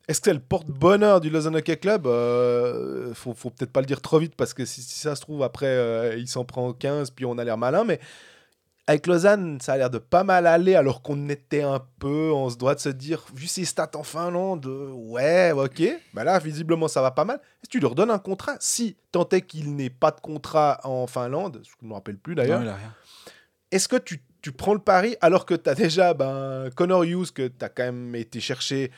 est-ce que c'est le porte-bonheur du Lausanne Hockey Club? Euh, Faut, faut peut-être pas le dire trop vite parce que si, si ça se trouve, après, euh, il s'en prend 15, puis on a l'air malin, mais avec Lausanne, ça a l'air de pas mal aller alors qu'on était un peu, on se doit de se dire, vu ses stats en Finlande, euh, ouais, ok, bah là, visiblement, ça va pas mal. Est-ce que tu leur donnes un contrat? Si tant est qu'il n'ait pas de contrat en Finlande, je ne me rappelle plus d'ailleurs, est-ce que tu, tu prends le pari alors que tu as déjà ben, Connor Hughes que tu as quand même été chercher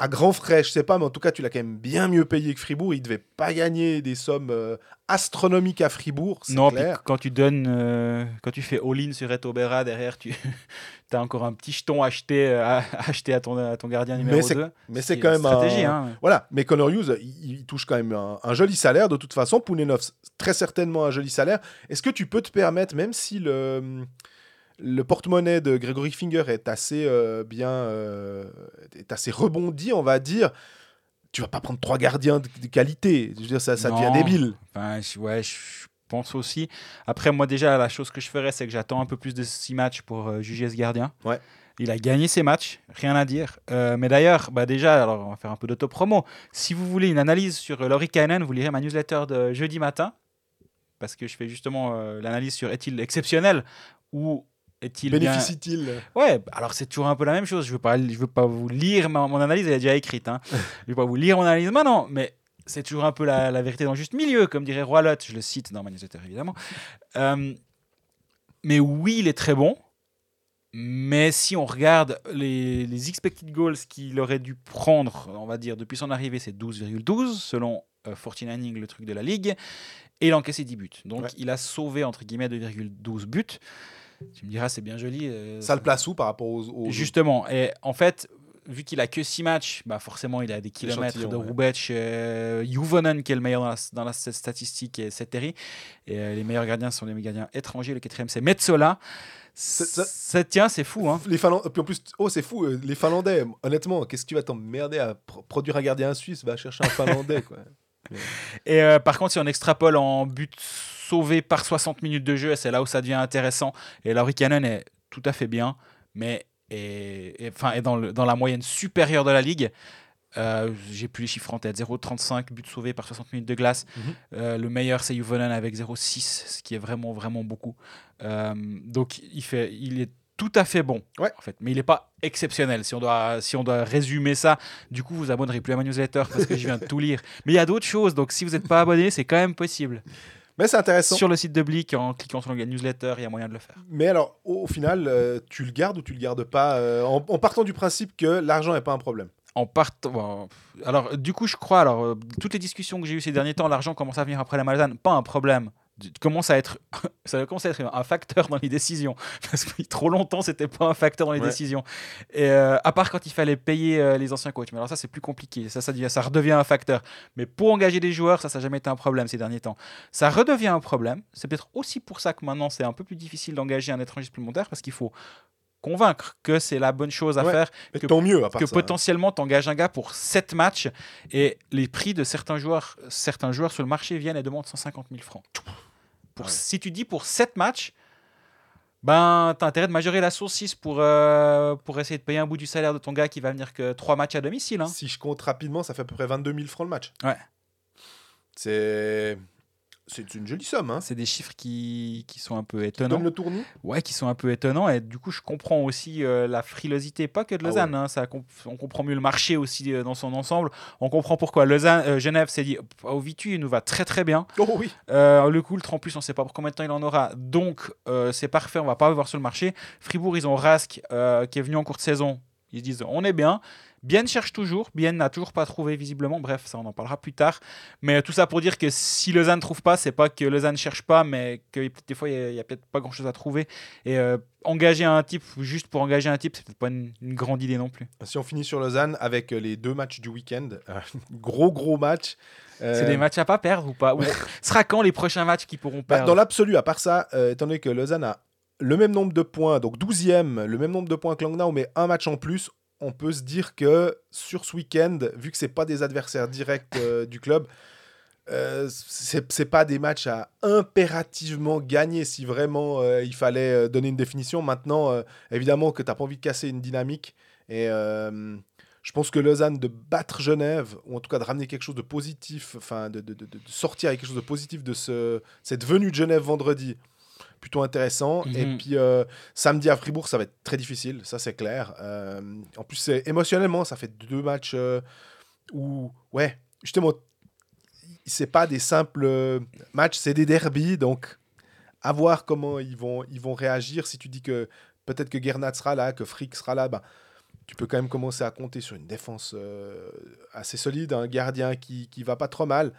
à grands frais, je sais pas, mais en tout cas, tu l'as quand même bien mieux payé que Fribourg. Il devait pas gagner des sommes euh, astronomiques à Fribourg, Non, puis quand tu donnes, euh, quand tu fais all-in sur Eto Berra, derrière, tu (laughs) as encore un petit jeton acheté, euh, à, (laughs) acheté à, ton, à ton gardien numéro c'est- 2. Mais c'est quand même stratégie. un... Hein. Voilà, mais Connor Hughes, il, il touche quand même un, un joli salaire de toute façon. Poulenov, très certainement un joli salaire. Est-ce que tu peux te permettre, même si le, le porte-monnaie de Gregory Finger est assez euh, bien, euh, est assez rebondi, on va dire, tu vas pas prendre trois gardiens de, de qualité. Je veux dire, ça, ça devient débile. Je- ouais, je pense aussi. Après, moi, déjà, la chose que je ferais, c'est que j'attends un peu plus de six matchs pour euh, juger ce gardien. Ouais. Il a gagné ses matchs, rien à dire. Euh, mais d'ailleurs, bah déjà, alors on va faire un peu d'autopromo. Si vous voulez une analyse sur Laurie Kainen, vous lirez ma newsletter de jeudi matin, parce que je fais justement euh, l'analyse sur est-il exceptionnel ou est-il bien... Bénéficie-t-il Ouais, alors c'est toujours un peu la même chose. Je veux pas, je veux pas vous lire ma- mon analyse, elle est déjà écrite. Hein. je veux pas vous lire mon analyse maintenant, mais c'est toujours un peu la, la vérité dans le juste milieu, comme dirait Roy Lott. Je le cite dans ma newsletter évidemment. Euh, mais oui, il est très bon. Mais si on regarde les, les expected goals qu'il aurait dû prendre, on va dire, depuis son arrivée, c'est 12,12 selon euh, 49ing, le truc de la ligue. Et il a encaissé 10 buts. Donc Ouais. il a sauvé, entre guillemets, 2,12 buts. Tu me diras, c'est bien joli. euh, Ça le place où par rapport aux. aux- Justement, et en fait, vu qu'il a que 6 matchs, bah forcément il a des kilomètres de ouais. Roubec, euh, Juvonen qui est le meilleur dans la, dans la statistique et Setteri. Et euh, les meilleurs gardiens sont les gardiens étrangers. Le quatrième c'est Metzola. Ça- tient, c'est fou. Hein. Les Finlandais, puis en plus, oh c'est fou, euh, les Finlandais, honnêtement, qu'est-ce que tu vas t'emmerder à pro- produire un gardien suisse? Va chercher un Finlandais, quoi. (laughs) Et par contre, si on extrapole en but sauvé par 60 minutes de jeu, c'est là où ça devient intéressant. Et Laurie Cannon est tout à fait bien, mais est, est- enfin, est dans, le- dans la moyenne supérieure de la ligue. Euh, J'ai plus les chiffres en tête. 0,35 buts sauvés par 60 minutes de glace. Mhm. Euh, le meilleur, c'est Juvonen avec 0,6, ce qui est vraiment, vraiment beaucoup. Euh, donc, il, fait, il est tout à fait bon, Ouais. en fait. Mais il n'est pas exceptionnel. Si on, doit, si on doit résumer ça, du coup, vous abonnerez plus à ma newsletter parce que je viens de tout lire. Mais il y a d'autres choses. Donc, si vous n'êtes pas abonné, c'est quand même possible. Mais c'est intéressant. Sur le site de Blick, en cliquant sur la newsletter, il y a moyen de le faire. Mais alors, au, au final, euh, tu le gardes ou tu le gardes pas euh, en, en partant du principe que l'argent n'est pas un problème? En partant. bon, alors, du coup, je crois, alors, euh, toutes les discussions que j'ai eues ces derniers temps, l'argent commence à venir après la Malzane, pas un problème. Commence à être, (laughs) ça commence à être un facteur dans les décisions. (laughs) Parce que trop longtemps, c'était pas un facteur dans les Ouais. décisions. Et euh, à part quand il fallait payer euh, les anciens coachs. Mais alors, ça, c'est plus compliqué. Ça, ça, devient- ça redevient un facteur. Mais pour engager des joueurs, ça, ça n'a jamais été un problème ces derniers temps. Ça redevient un problème. C'est peut-être aussi pour ça que maintenant, c'est un peu plus difficile d'engager un étranger supplémentaire parce qu'il faut convaincre que c'est la bonne chose à Ouais. faire Mais Que- tant mieux, à part que ça. potentiellement t'engages un gars pour 7 matchs et les prix de certains joueurs, certains joueurs sur le marché viennent et demandent 150 000 francs. Pour, ouais. Si tu dis pour 7 matchs, ben t'as intérêt de majorer la saucisse pour, euh, pour essayer de payer un bout du salaire de ton gars qui va venir que 3 matchs à domicile. hein. Si je compte rapidement, ça fait à peu près 22 000 francs le match. Ouais. C'est. C'est une jolie somme, hein. C'est des chiffres qui, qui sont un peu étonnants. le tournis. Ouais, qui sont un peu étonnants. Et du coup, je comprends aussi euh, la frilosité, pas que de Ah Lausanne. hein, ça, on comprend mieux le marché aussi euh, dans son ensemble. On comprend pourquoi Lausanne, euh, Genève s'est dit au Vitu, il nous va très très bien. Oh oui. Le Coultre, en plus, on ne sait pas pour combien de temps il en aura. Donc, c'est parfait, on va pas le voir sur le marché. Fribourg, ils ont Rask qui est venu en cours de saison. Ils se disent on est bien. Bien cherche toujours. Bien n'a toujours pas trouvé visiblement. Bref, ça on en parlera plus tard. Mais tout ça pour dire que si Lausanne ne trouve pas, c'est pas que Lausanne ne cherche pas, mais que des fois il y a, peut-être pas grand chose à trouver. Et euh, engager un type juste pour engager un type, c'est peut-être pas une, une grande idée non plus. Si on finit sur Lausanne avec euh, les deux matchs du week-end, euh, (laughs) gros gros match. Euh, C'est des matchs à pas perdre ou pas? Ou (laughs) sera quand les prochains matchs qu'ils pourront bah, perdre? dans l'absolu, à part ça, étant donné que Lausanne a le même nombre de points, donc 12e, le même nombre de points que Langnau, mais un match en plus, on peut se dire que sur ce week-end, vu que c'est pas des adversaires directs euh, du club, euh, c'est pas des matchs à impérativement gagner si vraiment euh, il fallait euh, donner une définition. Maintenant, évidemment que tu n'as pas envie de casser une dynamique. Et je pense que Lausanne de battre Genève, ou en tout cas de ramener quelque chose de positif, enfin de, sortir avec quelque chose de positif de ce, cette venue de Genève vendredi, plutôt intéressant. Et Mhm. puis euh, samedi à Fribourg, ça va être très difficile, ça c'est clair. Euh, en plus, c'est- émotionnellement, ça fait deux matchs euh, où, ouais, justement, c'est pas des simples matchs, c'est des derbies, donc à voir comment ils vont, ils vont réagir. Si tu dis que peut-être que Gernat sera là, que Frick sera là, ben, tu peux quand même commencer à compter sur une défense euh, assez solide, un gardien qui, qui va pas trop mal.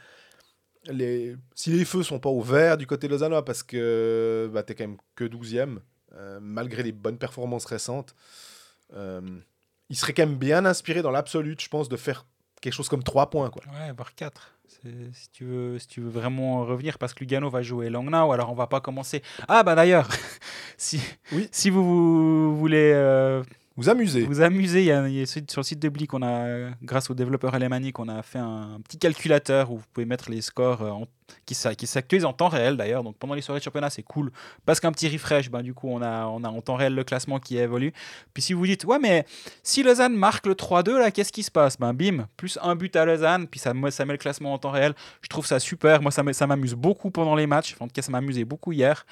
Les, si les feux sont pas ouverts du côté lausannois, parce que bah, tu quand même que 12e, euh, malgré les bonnes performances récentes, euh, il serait quand même bien inspiré dans l'absolu, je pense, de faire quelque chose comme 3 points. Quoi. Ouais, voire 4. Si tu, veux, si tu veux vraiment revenir, parce que Lugano va jouer Langnau, alors on va pas commencer. Ah, bah d'ailleurs, (laughs) si, Oui. si vous, vous voulez euh, Vous amusez. Vous amusez. Il y a, sur le site de Blick, on a, grâce au développeur alémanique, on a fait un petit calculateur où vous pouvez mettre les scores euh, qui, qui s'actualisent en temps réel d'ailleurs. Donc pendant les soirées de championnat, c'est cool. Parce qu'un petit refresh, ben, du coup, on a, en temps réel le classement qui évolue. Puis si vous dites, ouais, mais si Lausanne marque le 3-2, là, qu'est-ce qui se passe? Ben bim, plus un but à Lausanne, puis ça, me- ça met le classement en temps réel. Je trouve ça super. Moi, ça m'amuse beaucoup pendant les matchs. En tout cas, ça m'amusait beaucoup hier.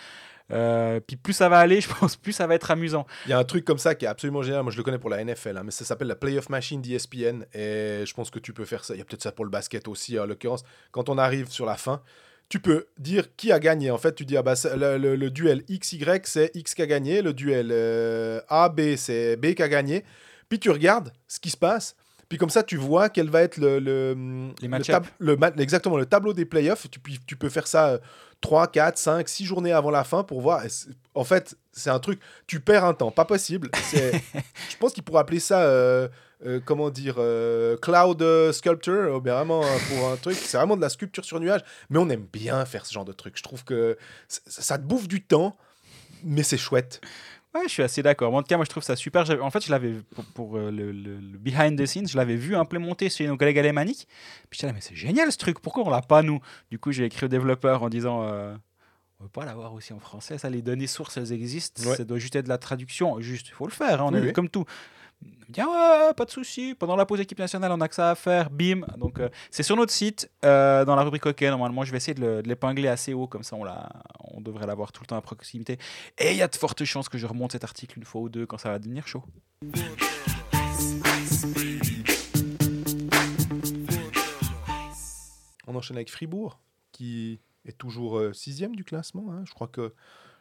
Euh, puis plus ça va aller, (laughs) je pense, plus ça va être amusant. Il y a un truc comme ça qui est absolument génial. Moi, je le connais pour la NFL, hein, mais ça s'appelle la Playoff Machine d'ESPN. Et je pense que tu peux faire ça. Il y a peut-être ça pour le basket aussi, en l'occurrence. Quand on arrive sur la fin, tu peux dire qui a gagné. En fait, tu dis ah bah, le, duel XY, c'est X qui a gagné. Le duel euh, AB, c'est B qui a gagné. Puis tu regardes ce qui se passe. Puis comme ça, tu vois quel va être le, le, Les le match-up. tab- le ma- exactement le tableau des playoffs. Tu, tu peux faire ça euh, 3, 4, 5, 6 journées avant la fin pour voir. En fait, c'est un truc, tu perds un temps, pas possible. (laughs) Je pense qu'il pourrait appeler ça, euh, euh, comment dire, euh, cloud euh, sculpture, bien vraiment euh, pour un truc. C'est vraiment de la sculpture sur nuage. Mais on aime bien faire ce genre de truc. Je trouve que ça te bouffe du temps, mais c'est chouette. Ouais, je suis assez d'accord. En tout cas, moi, je trouve ça super. En fait, je l'avais pour, pour, euh, le, le- le behind the scenes, je l'avais vu implémenté chez nos collègues alémaniques. Puis là, mais c'est génial ce truc. Pourquoi on l'a pas nous? Du coup, j'ai écrit au développeur en disant. euh, on veut pas l'avoir aussi en français, ça, les données sources, elles existent, Ouais. ça doit juste être de la traduction, juste, il faut le faire, hein, on Oui, est oui. comme tout. Me dit, ah ouais, pas de souci, pendant la pause équipe nationale, on a que ça à faire, bim. Donc, euh, c'est sur notre site, euh, dans la rubrique OK, normalement, je vais essayer de le- de l'épingler assez haut, comme ça, on, devrait l'avoir tout le temps à proximité. Et il y a de fortes chances que je remonte cet article une fois ou deux quand ça va devenir chaud. On enchaîne avec Fribourg, qui est toujours euh, sixième du classement. hein. Je crois que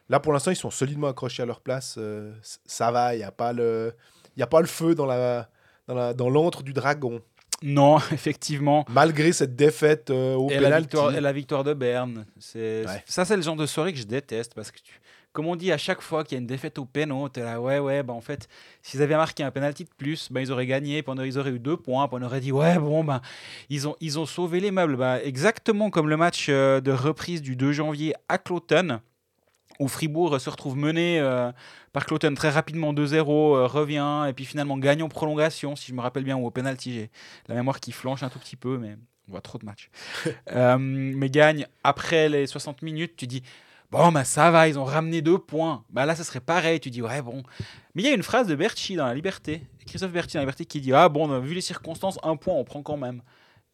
là, pour l'instant, ils sont solidement accrochés à leur place. ça va, il n'y a, pas le- y a pas le feu dans la dans la- l'antre du dragon. Non, (laughs) effectivement. Malgré cette défaite euh, au Et la, pénalty. victoire, et la victoire de Berne. Ouais. Ça, c'est le genre de soirée que je déteste parce que, tu- comme on dit à chaque fois qu'il y a une défaite au péno, t'es là, ouais, ouais, bah en fait, s'ils avaient marqué un penalty de plus, bah, ils auraient gagné, puis on ils auraient eu deux points, puis on aurait dit, ouais, bon, bah, ils, ont, ils ont sauvé les meubles. Bah, exactement comme le match euh, de reprise du 2 janvier à Cloton, où Fribourg se retrouve mené euh, par Cloton très rapidement 2-0, euh, revient, et puis finalement gagne en prolongation, si je me rappelle bien, ou au penalty. J'ai la mémoire qui flanche un tout petit peu, mais on voit trop de matchs. (laughs) Euh, mais gagne après les 60 minutes, tu dis bon bah ça va, ils ont ramené deux points. Bah là ça serait pareil, tu dis ouais bon. Mais il y a une phrase de Berchi dans la Liberté, Christophe Berchi dans la Liberté qui dit ah bon vu les circonstances un point on prend quand même.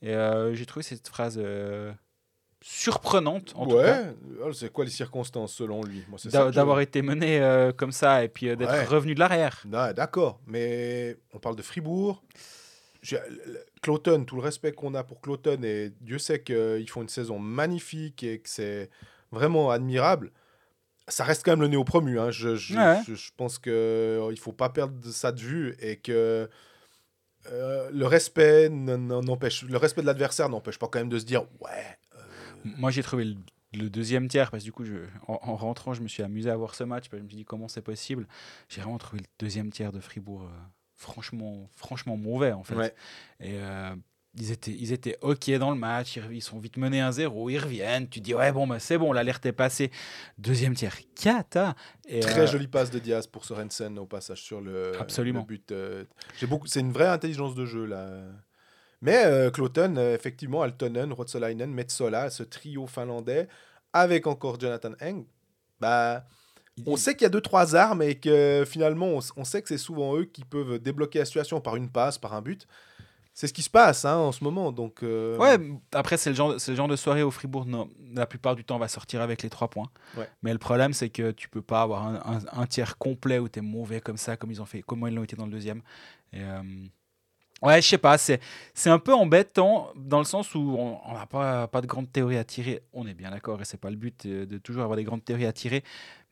Et j'ai trouvé cette phrase surprenante en tout cas. ouais, oh, c'est quoi les circonstances selon lui? Je- D'avoir été mené euh, comme ça et puis euh, d'être Ouais. revenu de l'arrière. D'accord, mais on parle de Fribourg. Cloton, tout le respect qu'on a pour Cloton, et Dieu sait qu'ils font une saison magnifique et que c'est vraiment admirable. Ça reste quand même le néo promu. Hein. Je, je, Ouais. je- je pense qu'il ne faut pas perdre ça de vue et que euh, le respect n'empêche, le respect de l'adversaire n'empêche pas quand même de se dire ouais. Moi, j'ai trouvé le, le deuxième tiers parce que du coup, je, en, en rentrant, je me suis amusé à voir ce match. parce que Je me suis dit comment c'est possible? J'ai vraiment trouvé le deuxième tiers de Fribourg euh, franchement, franchement mauvais en fait. Ouais. Et euh, ils étaient, ils étaient ok dans le match. Ils, sont vite menés 1-0. Ils reviennent. Tu dis ouais bon bah c'est bon, l'alerte est passée. Deuxième tiers, cata. Et, Très euh, jolie passe de Diaz pour Sorensen au passage sur le, Absolument. le but. euh, j'ai beaucoup, c'est une vraie intelligence de jeu là. Mais euh, Cloton, euh, effectivement, Altonen, Ruotsalainen, Metsola, ce trio finlandais, avec encore Jonathan Eng, bah, on sait qu'il y a deux trois armes et que finalement, on, sait que c'est souvent eux qui peuvent débloquer la situation par une passe, par un but. C'est ce qui se passe hein, en ce moment. Donc, euh, Ouais, après, c'est le, genre, le genre de soirée au Fribourg, non, la plupart du temps, on va sortir avec les trois points. Ouais. Mais le problème, c'est que tu peux pas avoir un, un- un tiers complet où tu es mauvais comme ça, comme ils ont fait, comment ils l'ont été dans le deuxième. Et, euh, Ouais, je sais pas, c'est, c'est un peu embêtant dans le sens où on n'a pas, pas de grandes théories à tirer. On est bien d'accord, et c'est pas le but euh, de toujours avoir des grandes théories à tirer.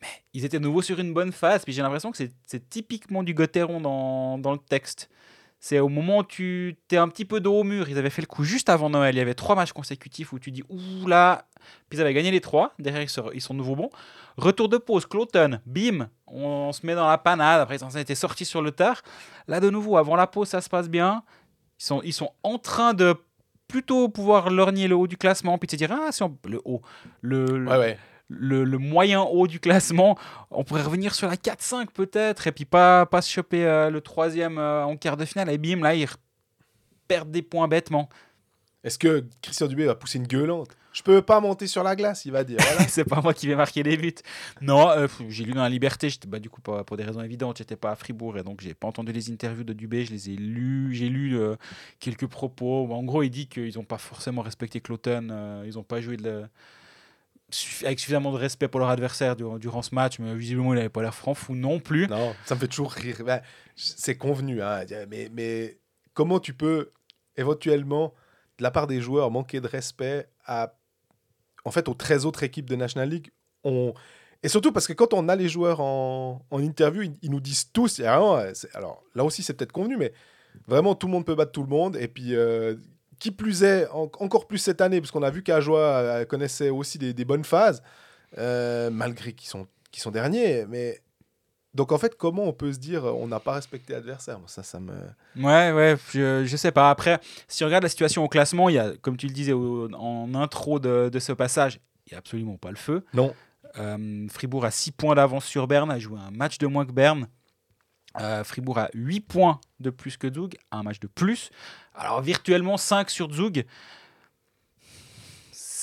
Mais ils étaient de nouveau sur une bonne phase, puis j'ai l'impression que c'est, c'est typiquement du Gauthieron dans, dans le texte. C'est au moment où tu es un petit peu dos au mur. Ils avaient fait le coup juste avant Noël. Il y avait trois matchs consécutifs où tu dis ouh là. Puis ils avaient gagné les trois. Derrière, ils sont, ils sont nouveau bons. Retour de pause, Cloton, bim. On, on se met dans la panade. Après, ils été sortis sur le tard. Là, de nouveau, avant la pause, ça se passe bien. Ils sont, ils sont en train de plutôt pouvoir lorgner le haut du classement. Puis de se dire ah, si on- le haut. Le, le- ouais, ouais. le, le moyen haut du classement. On pourrait revenir sur la 4-5 peut-être, et puis pas, pas se choper euh, le troisième euh, en quart de finale. Et bim, là, ils perdent des points bêtement. Est-ce que Christian Dubé va pousser une gueulante? Je peux pas monter sur la glace, il va dire. Voilà. (laughs) c'est pas moi qui vais marquer les buts. Non, euh, j'ai lu dans la Liberté, j'étais bah, du coup pour des raisons évidentes, j'étais pas à Fribourg et donc j'ai pas entendu les interviews de Dubé, je les ai lus, j'ai lu euh, quelques propos. En gros, il dit qu'ils ont pas forcément respecté Cloton, euh, ils ont pas joué de la- suffi- avec suffisamment de respect pour leur adversaire durant, durant ce match, mais visiblement il avait pas l'air franc fou non plus. non, ça me fait toujours rire. Ben, c'est convenu, hein, mais, mais comment tu peux éventuellement, de la part des joueurs, manquer de respect à, en fait, aux 13 autres équipes de National League on... Et surtout parce que quand on a les joueurs en, interview, ils, nous disent tous, il y a vraiment, euh, c'est- alors là aussi c'est peut-être convenu, mais vraiment tout le monde peut battre tout le monde. Et puis, euh, qui plus est, en- encore plus cette année, parce qu'on a vu qu'Ajoie euh, connaissait aussi des, bonnes phases, euh, malgré qu'ils sont, sont derniers. Mais donc en fait, comment on peut se dire euh, on n'a pas respecté l'adversaire? Moi, Ça, ça me. Ouais, ouais, je, je sais pas. Après, si on regarde la situation au classement, il y a, comme tu le disais au- en intro de, de ce passage, il n'y a absolument pas le feu. Non. Euh, Fribourg a 6 points d'avance sur Berne, a joué un match de moins que Berne. Euh, Fribourg a 8 points de plus que Zug, un match de plus. Alors virtuellement 5 sur Zug.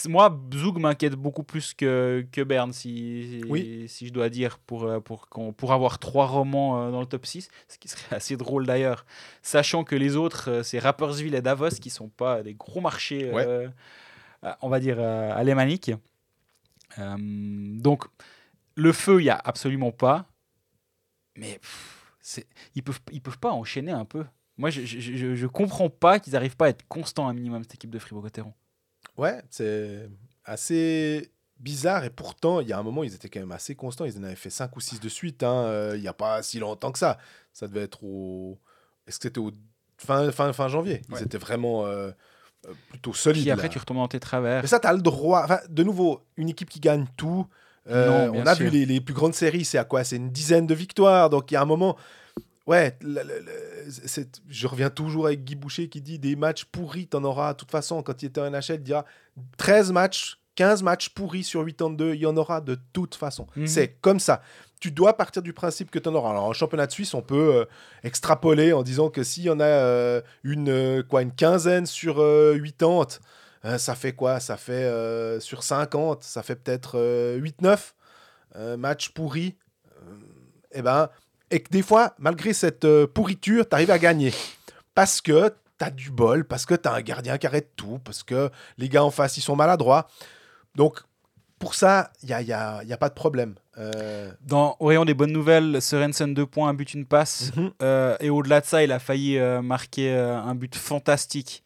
Moi, Zug m'inquiète beaucoup plus que, que Berne, si, Oui. si je dois dire, pour, euh, pour, avoir trois romans euh, dans le top 6, ce qui serait (laughs) assez drôle d'ailleurs, sachant que les autres, euh, c'est Rapperswil et Davos, qui sont pas des gros marchés, Ouais. euh, on va dire, euh, alémaniques. Euh, donc, le feu, il n'y a absolument pas. Mais pff, c'est- ils peuvent, ils peuvent pas enchaîner un peu. Moi, je, je comprends pas qu'ils n'arrivent pas à être constants un minimum, cette équipe de Fribourg-Gotteron. Ouais, c'est assez bizarre. Et pourtant, il y a un moment, ils étaient quand même assez constants. Ils en avaient fait 5 ou 6 de suite. hein, euh, Il n'y a pas si longtemps que ça. Ça devait être au. Est-ce que c'était au fin, fin, fin janvier? Ils Ouais. étaient vraiment euh, euh, plutôt solides. Puis après, là. tu retombes dans tes travers. Mais ça, tu as le droit. Enfin, de nouveau, une équipe qui gagne tout. euh, Non, on a sûr. vu les, les plus grandes séries, c'est à quoi? C'est une dizaine de victoires. Donc il y a un moment. Ouais, le- le- le- c'est- je reviens toujours avec Guy Boucher qui dit des matchs pourris, t'en auras. De toute façon, quand il était en NHL, il dira 13 matchs, 15 matchs pourris sur 82, il y en aura de toute façon. Mhm. C'est comme ça. Tu dois partir du principe que tu en auras. Alors, en championnat de Suisse, on peut euh, extrapoler en disant que s'il y en a euh, une, euh, quoi, une quinzaine sur euh, 80, euh, ça fait quoi? Ça fait sur 50, ça fait peut-être 8-9 euh, matchs pourris. Eh ben, et que des fois, malgré cette euh, pourriture, tu arrives à gagner. Parce que tu as du bol, parce que tu as un gardien qui arrête tout, parce que les gars en face, ils sont maladroits. Donc, pour ça, il n'y a, y a- y a pas de problème. Euh, Dans au rayon des bonnes nouvelles, Sorensen 2 points, un but, une passe. Mhm. Euh, et au-delà de ça, il a failli euh, marquer un but fantastique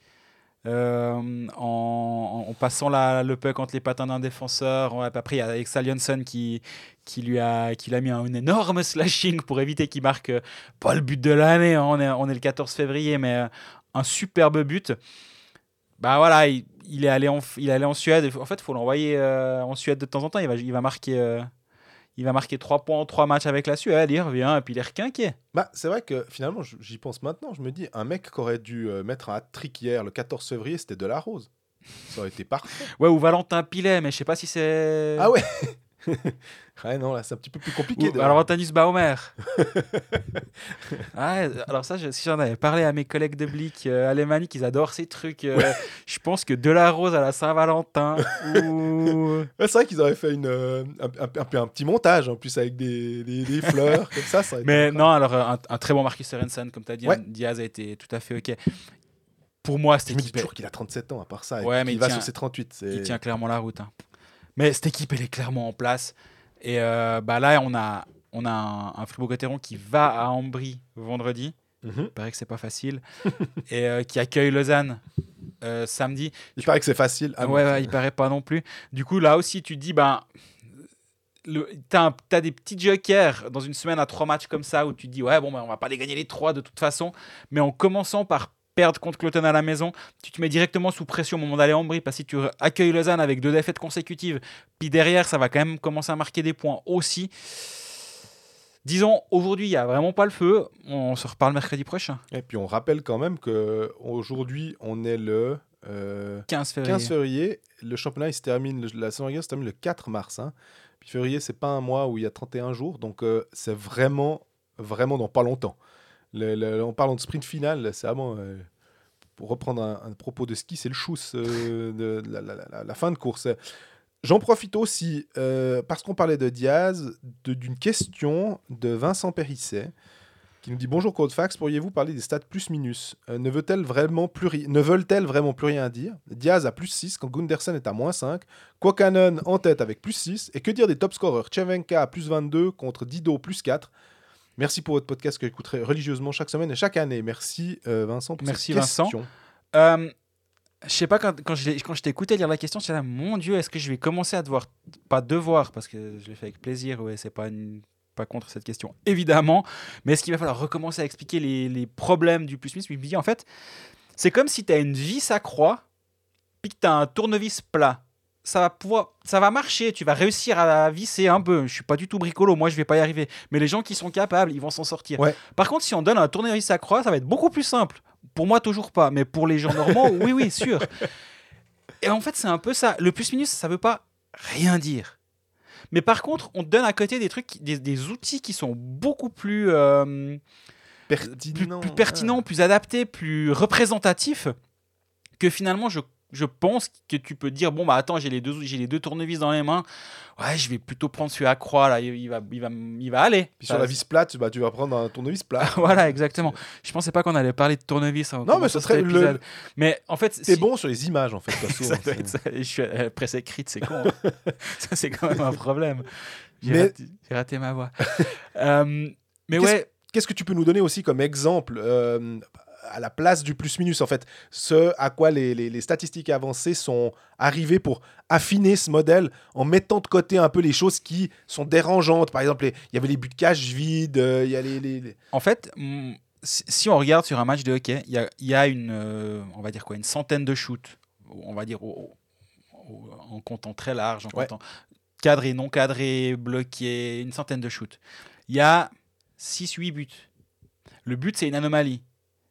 euh, en, passant la- le puck entre les patins d'un défenseur. Après, il y a Alexa Johnson qui, qui, lui a, qui lui a mis un, énorme slashing pour éviter qu'il marque euh, pas le but de l'année. hein, on, est, le 14 février, mais euh, un superbe but. Bah voilà, il, est allé en, il est allé en Suède. En fait, il faut l'envoyer en Suède de temps en temps. Il va, il va marquer. Il va marquer 3 points en 3 matchs avec la Suède, il revient et puis il est requinqué. bah, c'est vrai que finalement, j'y pense maintenant. Je me dis, un mec qui aurait dû euh, mettre un hat-trick hier, le 14 février, c'était de la rose. Ça aurait été parfait. Ouais, ou Valentin Pilet, mais je sais pas si c'est. Ah ouais (laughs) Ouais, non, là, c'est un petit peu plus compliqué. Ou, alors Antonius Baumer. (laughs) ouais, alors ça, je- si j'en avais parlé à mes collègues de Blick euh, alémaniques, ils adorent ces trucs. euh, (laughs) Je pense que de la rose à la Saint-Valentin ou (laughs) Ouais, c'est vrai qu'ils auraient fait une, euh, un, un- un petit montage en plus avec des, des- des fleurs comme ça. Mais non, alors un, un très bon Marcus Sorensen, comme tu as dit, Ouais. Diaz a été tout à fait ok. Pour moi, cette Je équipe, toujours qu'il a 37 ans à part ça. et Ouais, mais il va sur ses 38. c'est- il tient clairement la route. hein. Mais cette équipe, elle est clairement en place. Et euh, bah là, on a, on a un, un Fribourg-Gotteron qui va à Ambry vendredi. Mhm. Il paraît que c'est pas facile. (laughs) et euh, qui accueille Lausanne euh, samedi. Il paraît que c'est facile. Ah, ouais, il paraît pas non plus. Du coup, là aussi, tu te dis, ben, t'as, t'as des petits jokers dans une semaine à trois matchs comme ça où tu te dis, ouais, bon, ben, on va pas les gagner les trois de toute façon. Mais en commençant par perdre contre Cloton à la maison, tu te mets directement sous pression au moment d'aller en Brie parce que si tu accueilles Lausanne avec deux défaites consécutives, puis derrière, ça va quand même commencer à marquer des points aussi. Disons, aujourd'hui, il n'y a vraiment pas le feu. On se reparle mercredi prochain. Et puis on rappelle quand même que aujourd'hui on est le euh, 15 février. 15 février. Le championnat, il se termine, la saison régulière se termine le 4 mars. hein. Puis février, c'est pas un mois où il y a 31 jours. Donc, euh, c'est vraiment, vraiment dans pas longtemps. Le, le- en parlant de sprint final, c'est vraiment. euh, pour reprendre un, propos de ski, c'est le chousse euh, de la, fin de course. J'en profite aussi, euh, parce qu'on parlait de Diaz, d'une question de Vincent Périsset, qui nous dit Bonjour Codefax, pourriez-vous parler des stats plus-minus Ne veulent-elles vraiment plus rien dire? Diaz a plus 6 quand Gunderson est à moins 5, Kwakanon en tête avec plus 6, et que dire des top scorers Chevenka à plus 22 contre Dido plus 4 Merci pour votre podcast que j'écouterai religieusement chaque semaine et chaque année. Merci euh, Vincent pour Merci, cette Vincent. question. Euh, je sais pas, quand, quand je, quand je t'écoutais lire la question, j'étais là, mon Dieu, est-ce que je vais commencer à devoir, pas devoir, parce que je l'ai fait avec plaisir, ouais, c'est pas, une- pas contre cette question, évidemment, mais est-ce qu'il va falloir recommencer à expliquer les, les problèmes du plus-minus Puis je me dis, en fait, c'est comme si tu as une vis à croix, puis que tu as un tournevis plat. Ça va, pouvoir, ça va marcher, tu vas réussir à la visser un peu. Je suis pas du tout bricolo, moi je vais pas y arriver. Mais les gens qui sont capables, ils vont s'en sortir. Ouais. Par contre, si on donne un tournevis à croix, ça va être beaucoup plus simple. Pour moi, toujours pas. Mais pour les gens normaux, (laughs) oui, oui, sûr. Et en fait, c'est un peu ça. Le plus-minus, ça veut pas rien dire. Mais par contre, on te donne à côté des trucs, des, des outils qui sont beaucoup plus, euh, plus, Pertinent. plus pertinents, plus adaptés, plus représentatifs, que finalement, je, je pense que tu peux dire bon, bah attends, j'ai les, deux, j'ai les deux tournevis dans les mains. Ouais, je vais plutôt prendre celui à croix, là, il, va, il, va, il va aller. Puis sur la vis plate, bah, tu vas prendre un tournevis plat. (laughs) voilà, exactement. Je pensais pas qu'on allait parler de tournevis. en Non, mais ce serait le-. Mais en fait, si- bon sur les images en fait. ça (laughs) doit c'est- être ça. Je suis euh, presse écrite, c'est con. hein. (laughs) ça, c'est quand même un problème. J'ai Mais- raté, ma voix. Euh, mais ouais, Qu'est-ce que tu peux nous donner aussi comme exemple euh, à la place du plus-minus en fait Ce à quoi les, les- les statistiques avancées sont arrivées pour affiner ce modèle en mettant de côté un peu les choses qui sont dérangeantes. Par exemple, il y avait les buts de cache vides, euh, il y a les... les- en fait, mm, si on regarde sur un match de hockey, il y a, y a une, euh, on va dire quoi, une centaine de shoots. On va dire au- au- en comptant très large, en Ouais. comptant cadré, non cadré, bloqué, une centaine de shoots. Il y a 6-8 buts. Le but, c'est une anomalie.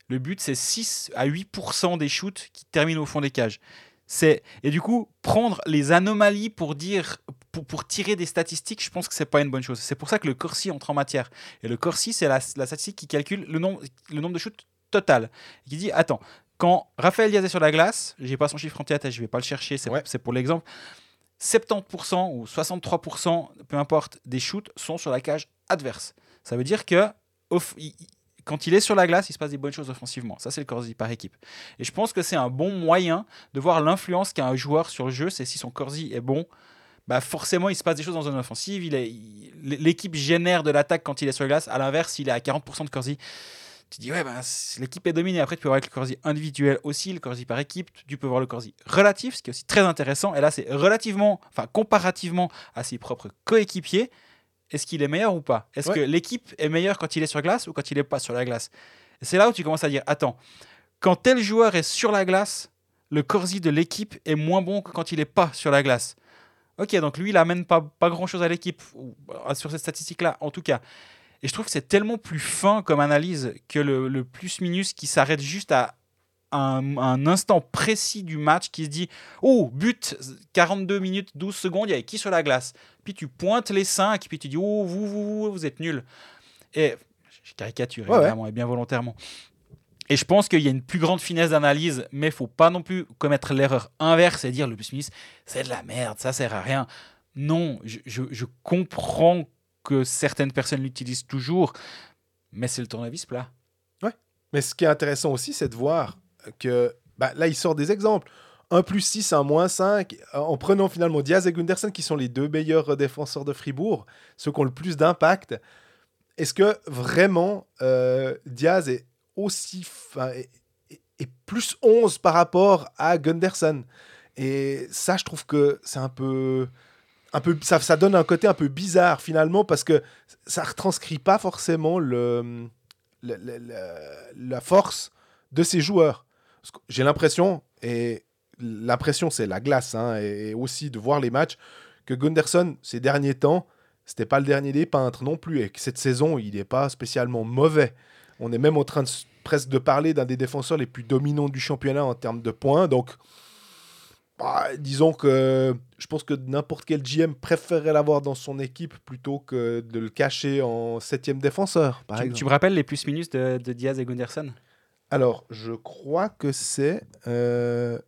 Le but, c'est 6 à 8% des shoots qui terminent au fond des cages. C'est et du coup prendre les anomalies pour dire pour, pour tirer des statistiques, je pense que c'est pas une bonne chose. C'est pour ça que le Corsi entre en matière. Et le Corsi, c'est la, la statistique qui calcule le nombre le nombre de shoots total. Et qui dit attends, quand Raphaël Diaz est sur la glace, j'ai pas son chiffre en tête, je vais pas le chercher, c'est Ouais. pour l'exemple. 70% ou 63%, peu importe, des shoots sont sur la cage adverse. Ça veut dire que off- il- il- quand il est sur la glace, il se passe des bonnes choses offensivement. Ça, c'est le Corsi par équipe. Et je pense que c'est un bon moyen de voir l'influence qu'a un joueur sur le jeu. C'est si son Corsi est bon, bah forcément, il se passe des choses dans une offensive. L'équipe génère de l'attaque quand il est sur la glace. À l'inverse, s'il est à 40% de Corsi, tu dis, ouais, ben, l'équipe est dominée. Après, tu peux voir le Corsi individuel aussi, le Corsi par équipe. Tu peux voir le Corsi relatif, ce qui est aussi très intéressant. Et là, c'est relativement, enfin, comparativement à ses propres coéquipiers. Est-ce qu'il est meilleur ou pas? Est-ce Ouais. que l'équipe est meilleure quand il est sur glace ou quand il n'est pas sur la glace? C'est là où tu commences à dire, attends, quand tel joueur est sur la glace, le Corsi de l'équipe est moins bon que quand il n'est pas sur la glace. Ok, donc lui, il amène pas, pas grand-chose à l'équipe, euh, sur cette statistique-là, en tout cas. Et je trouve que c'est tellement plus fin comme analyse que le, le plus-minus qui s'arrête juste à un, un instant précis du match qui se dit Oh, but, 42 minutes, 12 secondes, il y avait qui sur la glace? Puis tu pointes les 5, puis tu dis Oh, vous, vous, vous, vous êtes nuls. Et je caricature, Ouais, évidemment, et bien volontairement. Et je pense qu'il y a une plus grande finesse d'analyse, mais faut pas non plus commettre l'erreur inverse et dire le plus-minus, c'est de la merde, ça sert à rien. Non, je, je- je comprends que certaines personnes l'utilisent toujours, mais c'est le tournevis plat. Mais ce qui est intéressant aussi, c'est de voir que bah, là, il sort des exemples. 1 plus 6, 1 moins 5, en prenant finalement Diaz et Gunderson, qui sont les deux meilleurs défenseurs de Fribourg, ceux qui ont le plus d'impact. Est-ce que vraiment euh, Diaz est aussi. fin, est, plus 11 par rapport à Gunderson Et ça, je trouve que c'est un peu. Un peu, ça, ça donne un côté un peu bizarre finalement parce que ça retranscrit pas forcément le- la force de ces joueurs. J'ai l'impression, et l'impression c'est la glace, hein, et aussi de voir les matchs, que Gunderson, ces derniers temps, c'était pas le dernier des peintres non plus, et que cette saison, il n'est pas spécialement mauvais. On est même en train de, presque de parler d'un des défenseurs les plus dominants du championnat en termes de points. Donc, bah, disons que je pense que n'importe quel GM préférerait l'avoir dans son équipe plutôt que de le cacher en septième défenseur, par Tu, exemple. tu me rappelles les plus-minus de, de Diaz et Gunderson? Alors, je crois que c'est. euh,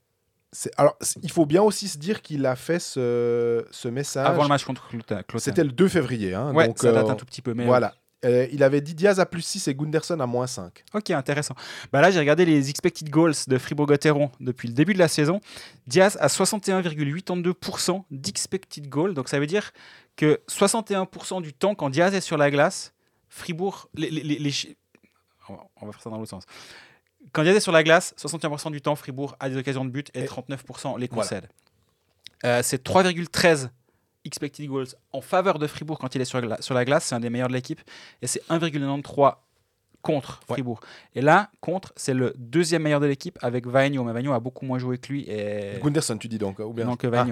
alors, il faut bien aussi se dire qu'il a fait ce, ce message. Avant le match contre Clotin. C'était le 2 février. hein, Ouais, donc, ça date euh, un tout petit peu. Mais Voilà. Euh, il avait dit Diaz à plus 6 et Gunderson à moins 5. Ok, intéressant. Bah là, j'ai regardé les expected goals de Fribourg-Gotteron depuis le début de la saison. Diaz a 61,82% d'expected goals. Donc ça veut dire que 61% du temps, quand Diaz est sur la glace, Fribourg. Les, on va faire ça dans l'autre sens. Quand Diaz est sur la glace, 61% du temps, Fribourg a des occasions de but et Et- 39% les Voilà. concède. Euh, c'est 3,13 expected goals en faveur de Fribourg quand il est sur, gla- sur la glace. C'est un des meilleurs de l'équipe. Et c'est 1,93 contre Ouais. Fribourg. Et là, contre, c'est le deuxième meilleur de l'équipe avec Vagno. Mais Vagno a beaucoup moins joué que lui. Et... Gunderson, tu dis donc, ou bien Non, que Ah.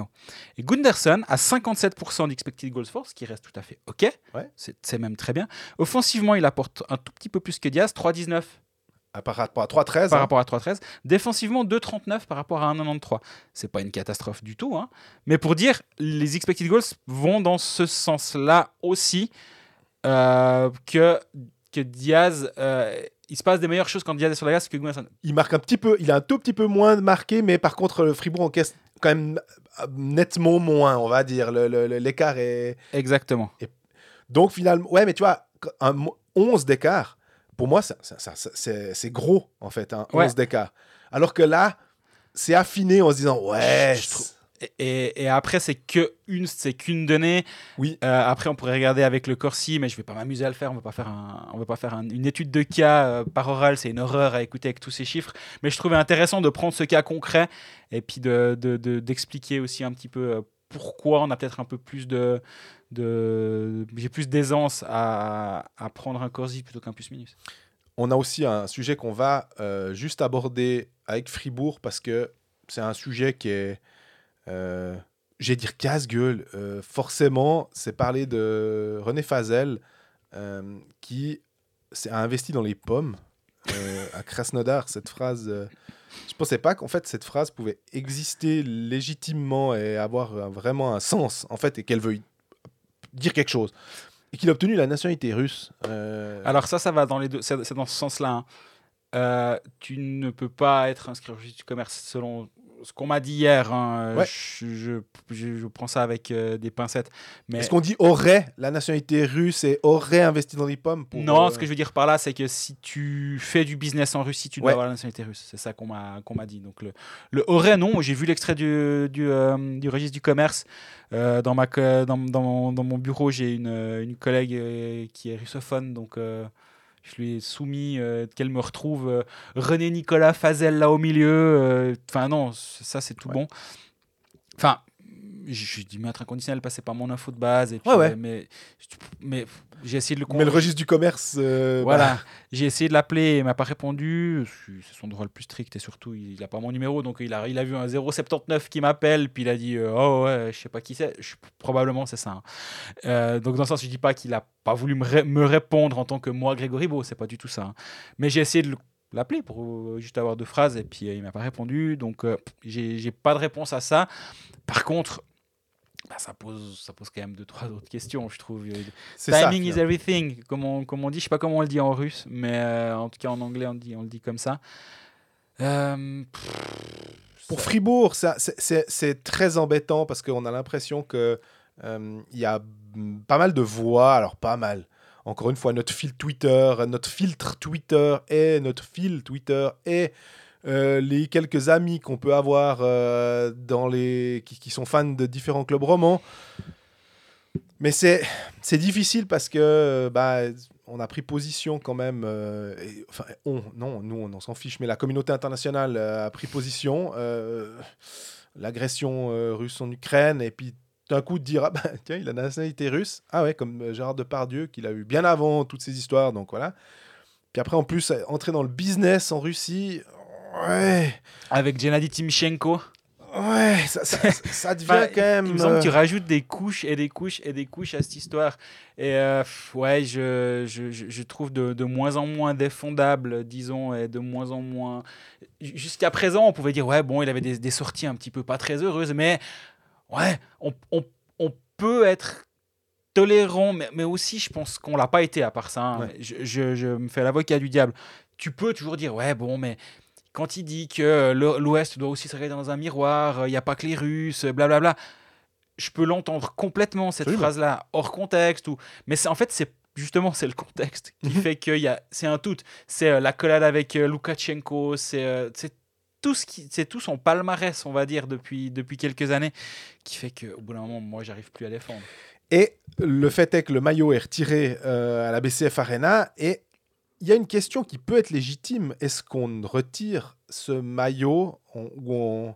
Et Gunderson a 57% d'expected goals for, ce qui reste tout à fait OK. Ouais. C'est c'est même très bien. Offensivement, il apporte un tout petit peu plus que Diaz, 3,19 par rapport à 3-13. par hein. rapport à 3,13. Défensivement, 2,39 par rapport à 1,93. C'est pas une catastrophe du tout. hein. Mais pour dire, les expected goals vont dans ce sens-là aussi euh, que, que Diaz. euh, il se passe des meilleures choses quand Diaz est sur la glace que Gunnarsson. Il marque un petit peu, il a un tout petit peu moins marqué, mais par contre, le Fribourg encaisse quand même euh, nettement moins, on va dire. L'écart est. Exactement. Donc finalement, ouais, mais tu vois, un mo- 11 d'écart, pour moi, ça- ça- c'est gros, en fait, un 11 Ouais. d'écart. Alors que là, c'est affiné en se disant, ouais, Et, et- et après, c'est que une, c'est qu'une donnée. Oui. Euh, après, on pourrait regarder avec le Corsi, mais je vais pas m'amuser à le faire. On va pas faire, un, on va pas faire un- une étude de cas euh, par oral. C'est une horreur à écouter avec tous ces chiffres. Mais je trouvais intéressant de prendre ce cas concret et puis de, de- de- d'expliquer aussi un petit peu euh, pourquoi on a peut-être un peu plus de, j'ai plus d'aisance à, à prendre un Corsi plutôt qu'un plus minus. on a aussi un sujet qu'on va euh, juste aborder avec Fribourg parce que c'est un sujet qui est, euh, j'ai dire casse-gueule. Euh, forcément, c'est parler de René Fazel euh, qui a investi dans les pommes à Krasnodar. (laughs) Cette phrase, je pensais pas qu'en fait cette phrase pouvait exister légitimement et avoir vraiment un sens en fait et qu'elle veuille dire quelque chose. Et qu'il a obtenu la nationalité russe. Euh, Alors ça, ça va dans les deux. C'est dans ce sens-là. hein. Euh, tu ne peux pas être inscrit au registre du commerce selon ce qu'on m'a dit hier. hein. Ouais. Je, je- je- je prends ça avec euh, des pincettes. Mais Est-ce qu'on dit aurait? La nationalité russe et aurait investi dans les pommes pour, non, euh, ce que je veux dire par là, c'est que si tu fais du business en Russie, tu dois Ouais. avoir la nationalité russe. C'est ça qu'on m'a qu'on m'a dit. Donc le, le aurait, non. J'ai vu l'extrait du, du, euh, du registre du commerce. Euh, dans, ma, dans, dans mon, dans mon bureau, j'ai une, euh, une collègue euh, qui est russophone. Donc euh, je lui ai soumis euh, qu'elle me retrouve euh, René Nicolas Fazel là au milieu. euh, Enfin non, ça c'est tout Ouais. bon. Enfin, j'ai dû mettre un conditionnel, passer par mon info de base. Et puis, Ouais, ouais. mais mais j'ai essayé de le Mais le registre du commerce. euh, voilà, bah, j'ai essayé de l'appeler, il m'a pas répondu. C'est son droit le plus strict et surtout, il a pas mon numéro. Donc, il a, il a vu un 079 qui m'appelle, puis il a dit euh, Oh ouais, je sais pas qui c'est. Probablement, c'est ça. hein. Euh, donc, dans ce sens, je dis pas qu'il a pas voulu me, ré- me répondre en tant que moi, Grégory Beau, c'est pas du tout ça. hein. Mais j'ai essayé de le- l'appeler pour juste avoir deux phrases et puis il m'a pas répondu. Donc, j'ai pas de réponse à ça. Par contre, bah, ça, pose, ça pose quand même deux, trois autres questions, je trouve. ça. Timing is everything, comme on, comme on dit. Je sais pas comment on le dit en russe, mais euh, en tout cas en anglais, on le dit, on le dit comme ça. Euh, pff, Pour ça- Fribourg, ça- c'est- très embêtant parce qu'on a l'impression que euh, il y a pas mal de voix. Alors, pas mal. Encore une fois, notre fil Twitter, notre filtre Twitter et notre fil Twitter et euh, les quelques amis qu'on peut avoir euh, dans les qui, sont fans de différents clubs romans. Mais c'est difficile parce que euh, bah, on a pris position quand même. enfin, on, non, nous on, s'en fiche, mais la communauté internationale a pris position. L'agression russe en Ukraine, et puis d'un coup de dire ah bah, tiens, il a la nationalité russe. Ah ouais, comme Gérard Depardieu, qu'il a eu bien avant toutes ces histoires, donc voilà. Puis après, en plus, entrer dans le business en Russie, ouais. Avec Gennady Timchenko. Ouais, ça, ça, (laughs) ça devient Enfin, quand même. Il me semble euh, rajoutes des couches et des couches et des couches à cette histoire. Et euh, ouais, je, je, je- je trouve de, de moins en moins défendable, disons, et de moins en moins. Jusqu'à présent, on pouvait dire, ouais, bon, il avait des, des sorties un petit peu pas très heureuses, mais ouais, on, on, on peut être tolérant, mais, mais aussi, je pense qu'on l'a pas été à part ça. hein. Ouais. Je, je- je me fais l'avocat du diable. Tu peux toujours dire, ouais, bon, mais quand il dit que euh, l'Ouest doit aussi se regarder dans un miroir, il n'y a pas que les Russes, blablabla, je peux l'entendre complètement, cette phrase-là, hors contexte. Ou... Mais en fait, c'est justement c'est le contexte qui Mhm. fait que y a... c'est un tout. C'est euh, la collade avec euh, Loukachenko, c'est euh, tout, ce qui... c'est tout son palmarès, on va dire, depuis, depuis quelques années, qui fait qu'au bout d'un moment, moi, j'arrive plus à défendre. Et le fait est que le maillot est retiré euh, à la BCF Arena et il y a une question qui peut être légitime. Est-ce qu'on retire ce maillot on- ou on,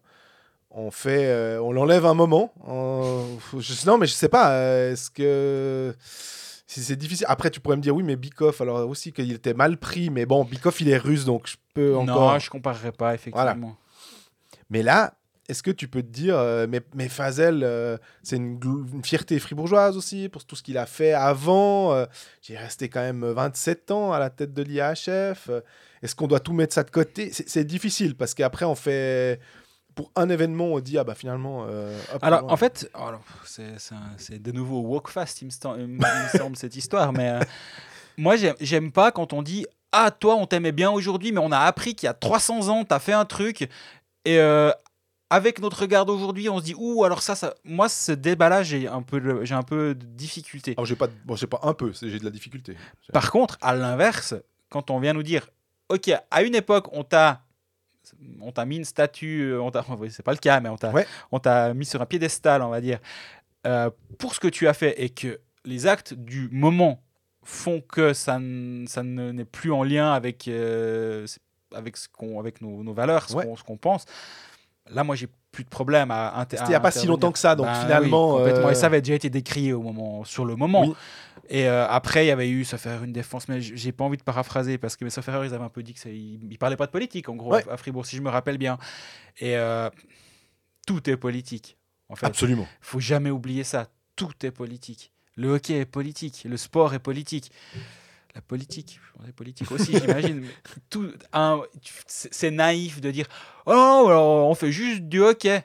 on fait, euh, on l'enlève un moment On- je- Non, mais je sais pas. euh, Est-ce que si c'est difficile Après, tu pourrais me dire oui, mais Bikov, alors aussi qu'il était mal pris, mais bon, Bikov il est russe, donc je peux encore. Non, je comparerai pas, effectivement. Mais là, est-ce que tu peux te dire, euh, mais, mais Fazel, euh, c'est une, fierté fribourgeoise aussi pour tout ce qu'il a fait avant. euh, J'ai resté quand même 27 ans à la tête de l'IHF. euh, Est-ce qu'on doit tout mettre ça de côté? C'est difficile parce qu'après, on fait. Pour un événement, on dit, ah bah finalement. euh, hop, Alors, en fait, alors, c'est de nouveau walk fast, il me, sta- il me (laughs) semble, cette histoire. Mais euh, moi, j'aime- j'aime pas quand on dit Ah, toi, on t'aimait bien aujourd'hui, mais on a appris qu'il y a 300 ans, t'as fait un truc. Et euh, avec notre regard d'aujourd'hui, on se dit Ouh, alors ça, ça. Moi, ce débat-là, j'ai un, peu de- j'ai un peu de difficulté. Alors, j'ai pas, bon, j'ai pas un peu, j'ai de la difficulté. Par contre, à l'inverse, quand on vient nous dire, ok, à une époque, on t'a, on t'a mis une statue, euh, on t'a, (laughs) c'est pas le cas, mais on t'a, Ouais. on t'a mis sur un piédestal, on va dire, euh, pour ce que tu as fait et que les actes du moment font que ça, ça ne- n'est plus en lien avec, euh, avec ce qu'on, avec nos, nos valeurs, ce Ouais. qu'on, ce qu'on pense. Là, moi, j'ai plus de problème à, C'était il y a pas si longtemps que ça, donc Bah oui, finalement, complètement. euh, Et ça avait déjà été décrié au moment, sur le moment. Oui. Et euh, après, il y avait eu, ça faire une défense, mais j'ai pas envie de paraphraser parce que, sauf erreur, ils avaient un peu dit que ils, ils parlaient pas de politique, en gros, Ouais. à Fribourg, si je me rappelle bien. Et euh, tout est politique, en fait. Absolument. faut jamais oublier ça. Tout est politique. Le hockey est politique, le sport est politique. La politique, on est politique aussi, j'imagine. (laughs) tout, un- c'est naïf de dire Oh on fait juste du hockey.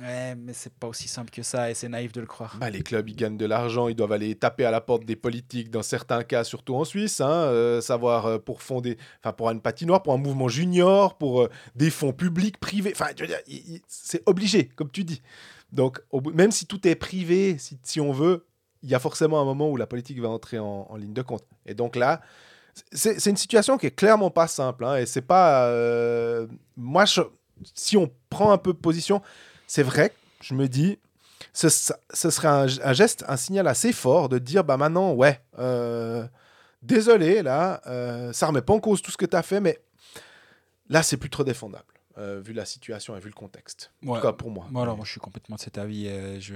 Ouais, mais c'est pas aussi simple que ça et c'est naïf de le croire. Bah, les clubs, ils gagnent de l'argent, ils doivent aller taper à la porte des politiques, dans certains cas, surtout en Suisse, hein, euh, savoir euh, pour fonder, enfin pour une patinoire, pour un mouvement junior, pour euh, des fonds publics, privés, enfin, c'est obligé, comme tu dis. Donc, au bout- même si tout est privé, si, si on veut, il y a forcément un moment où la politique va entrer en, ligne de compte. Et donc là, c'est une situation qui est clairement pas simple, hein, et c'est pas, euh, moi, si on prend un peu position, c'est vrai, je me dis, ce, serait un, un geste, un signal assez fort de dire bah maintenant, ouais, euh, désolé, là, euh, ça remet pas en cause tout ce que tu as fait, mais là, c'est plus trop défendable, euh, vu la situation et vu le contexte. En tout cas, pour moi. Moi, alors, moi, je suis complètement de cet avis. je,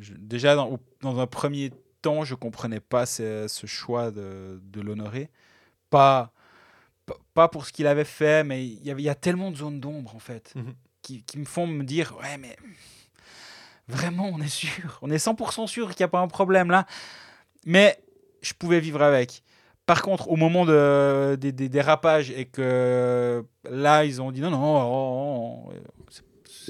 je- déjà, dans, un premier temps, je comprenais pas ce, ce choix de, de l'honorer. Pas, pas- pour ce qu'il avait fait, mais il y, avait, il y a tellement de zones d'ombre, en fait, Mhm. qui, qui me font me dire Ouais, mais vraiment, on est sûr, on est 100% sûr qu'il n'y a pas un problème là. Mais je pouvais vivre avec. Par contre, au moment de, des, des dérapages et que là, ils ont dit non, non, oh, oh, oh, c'est-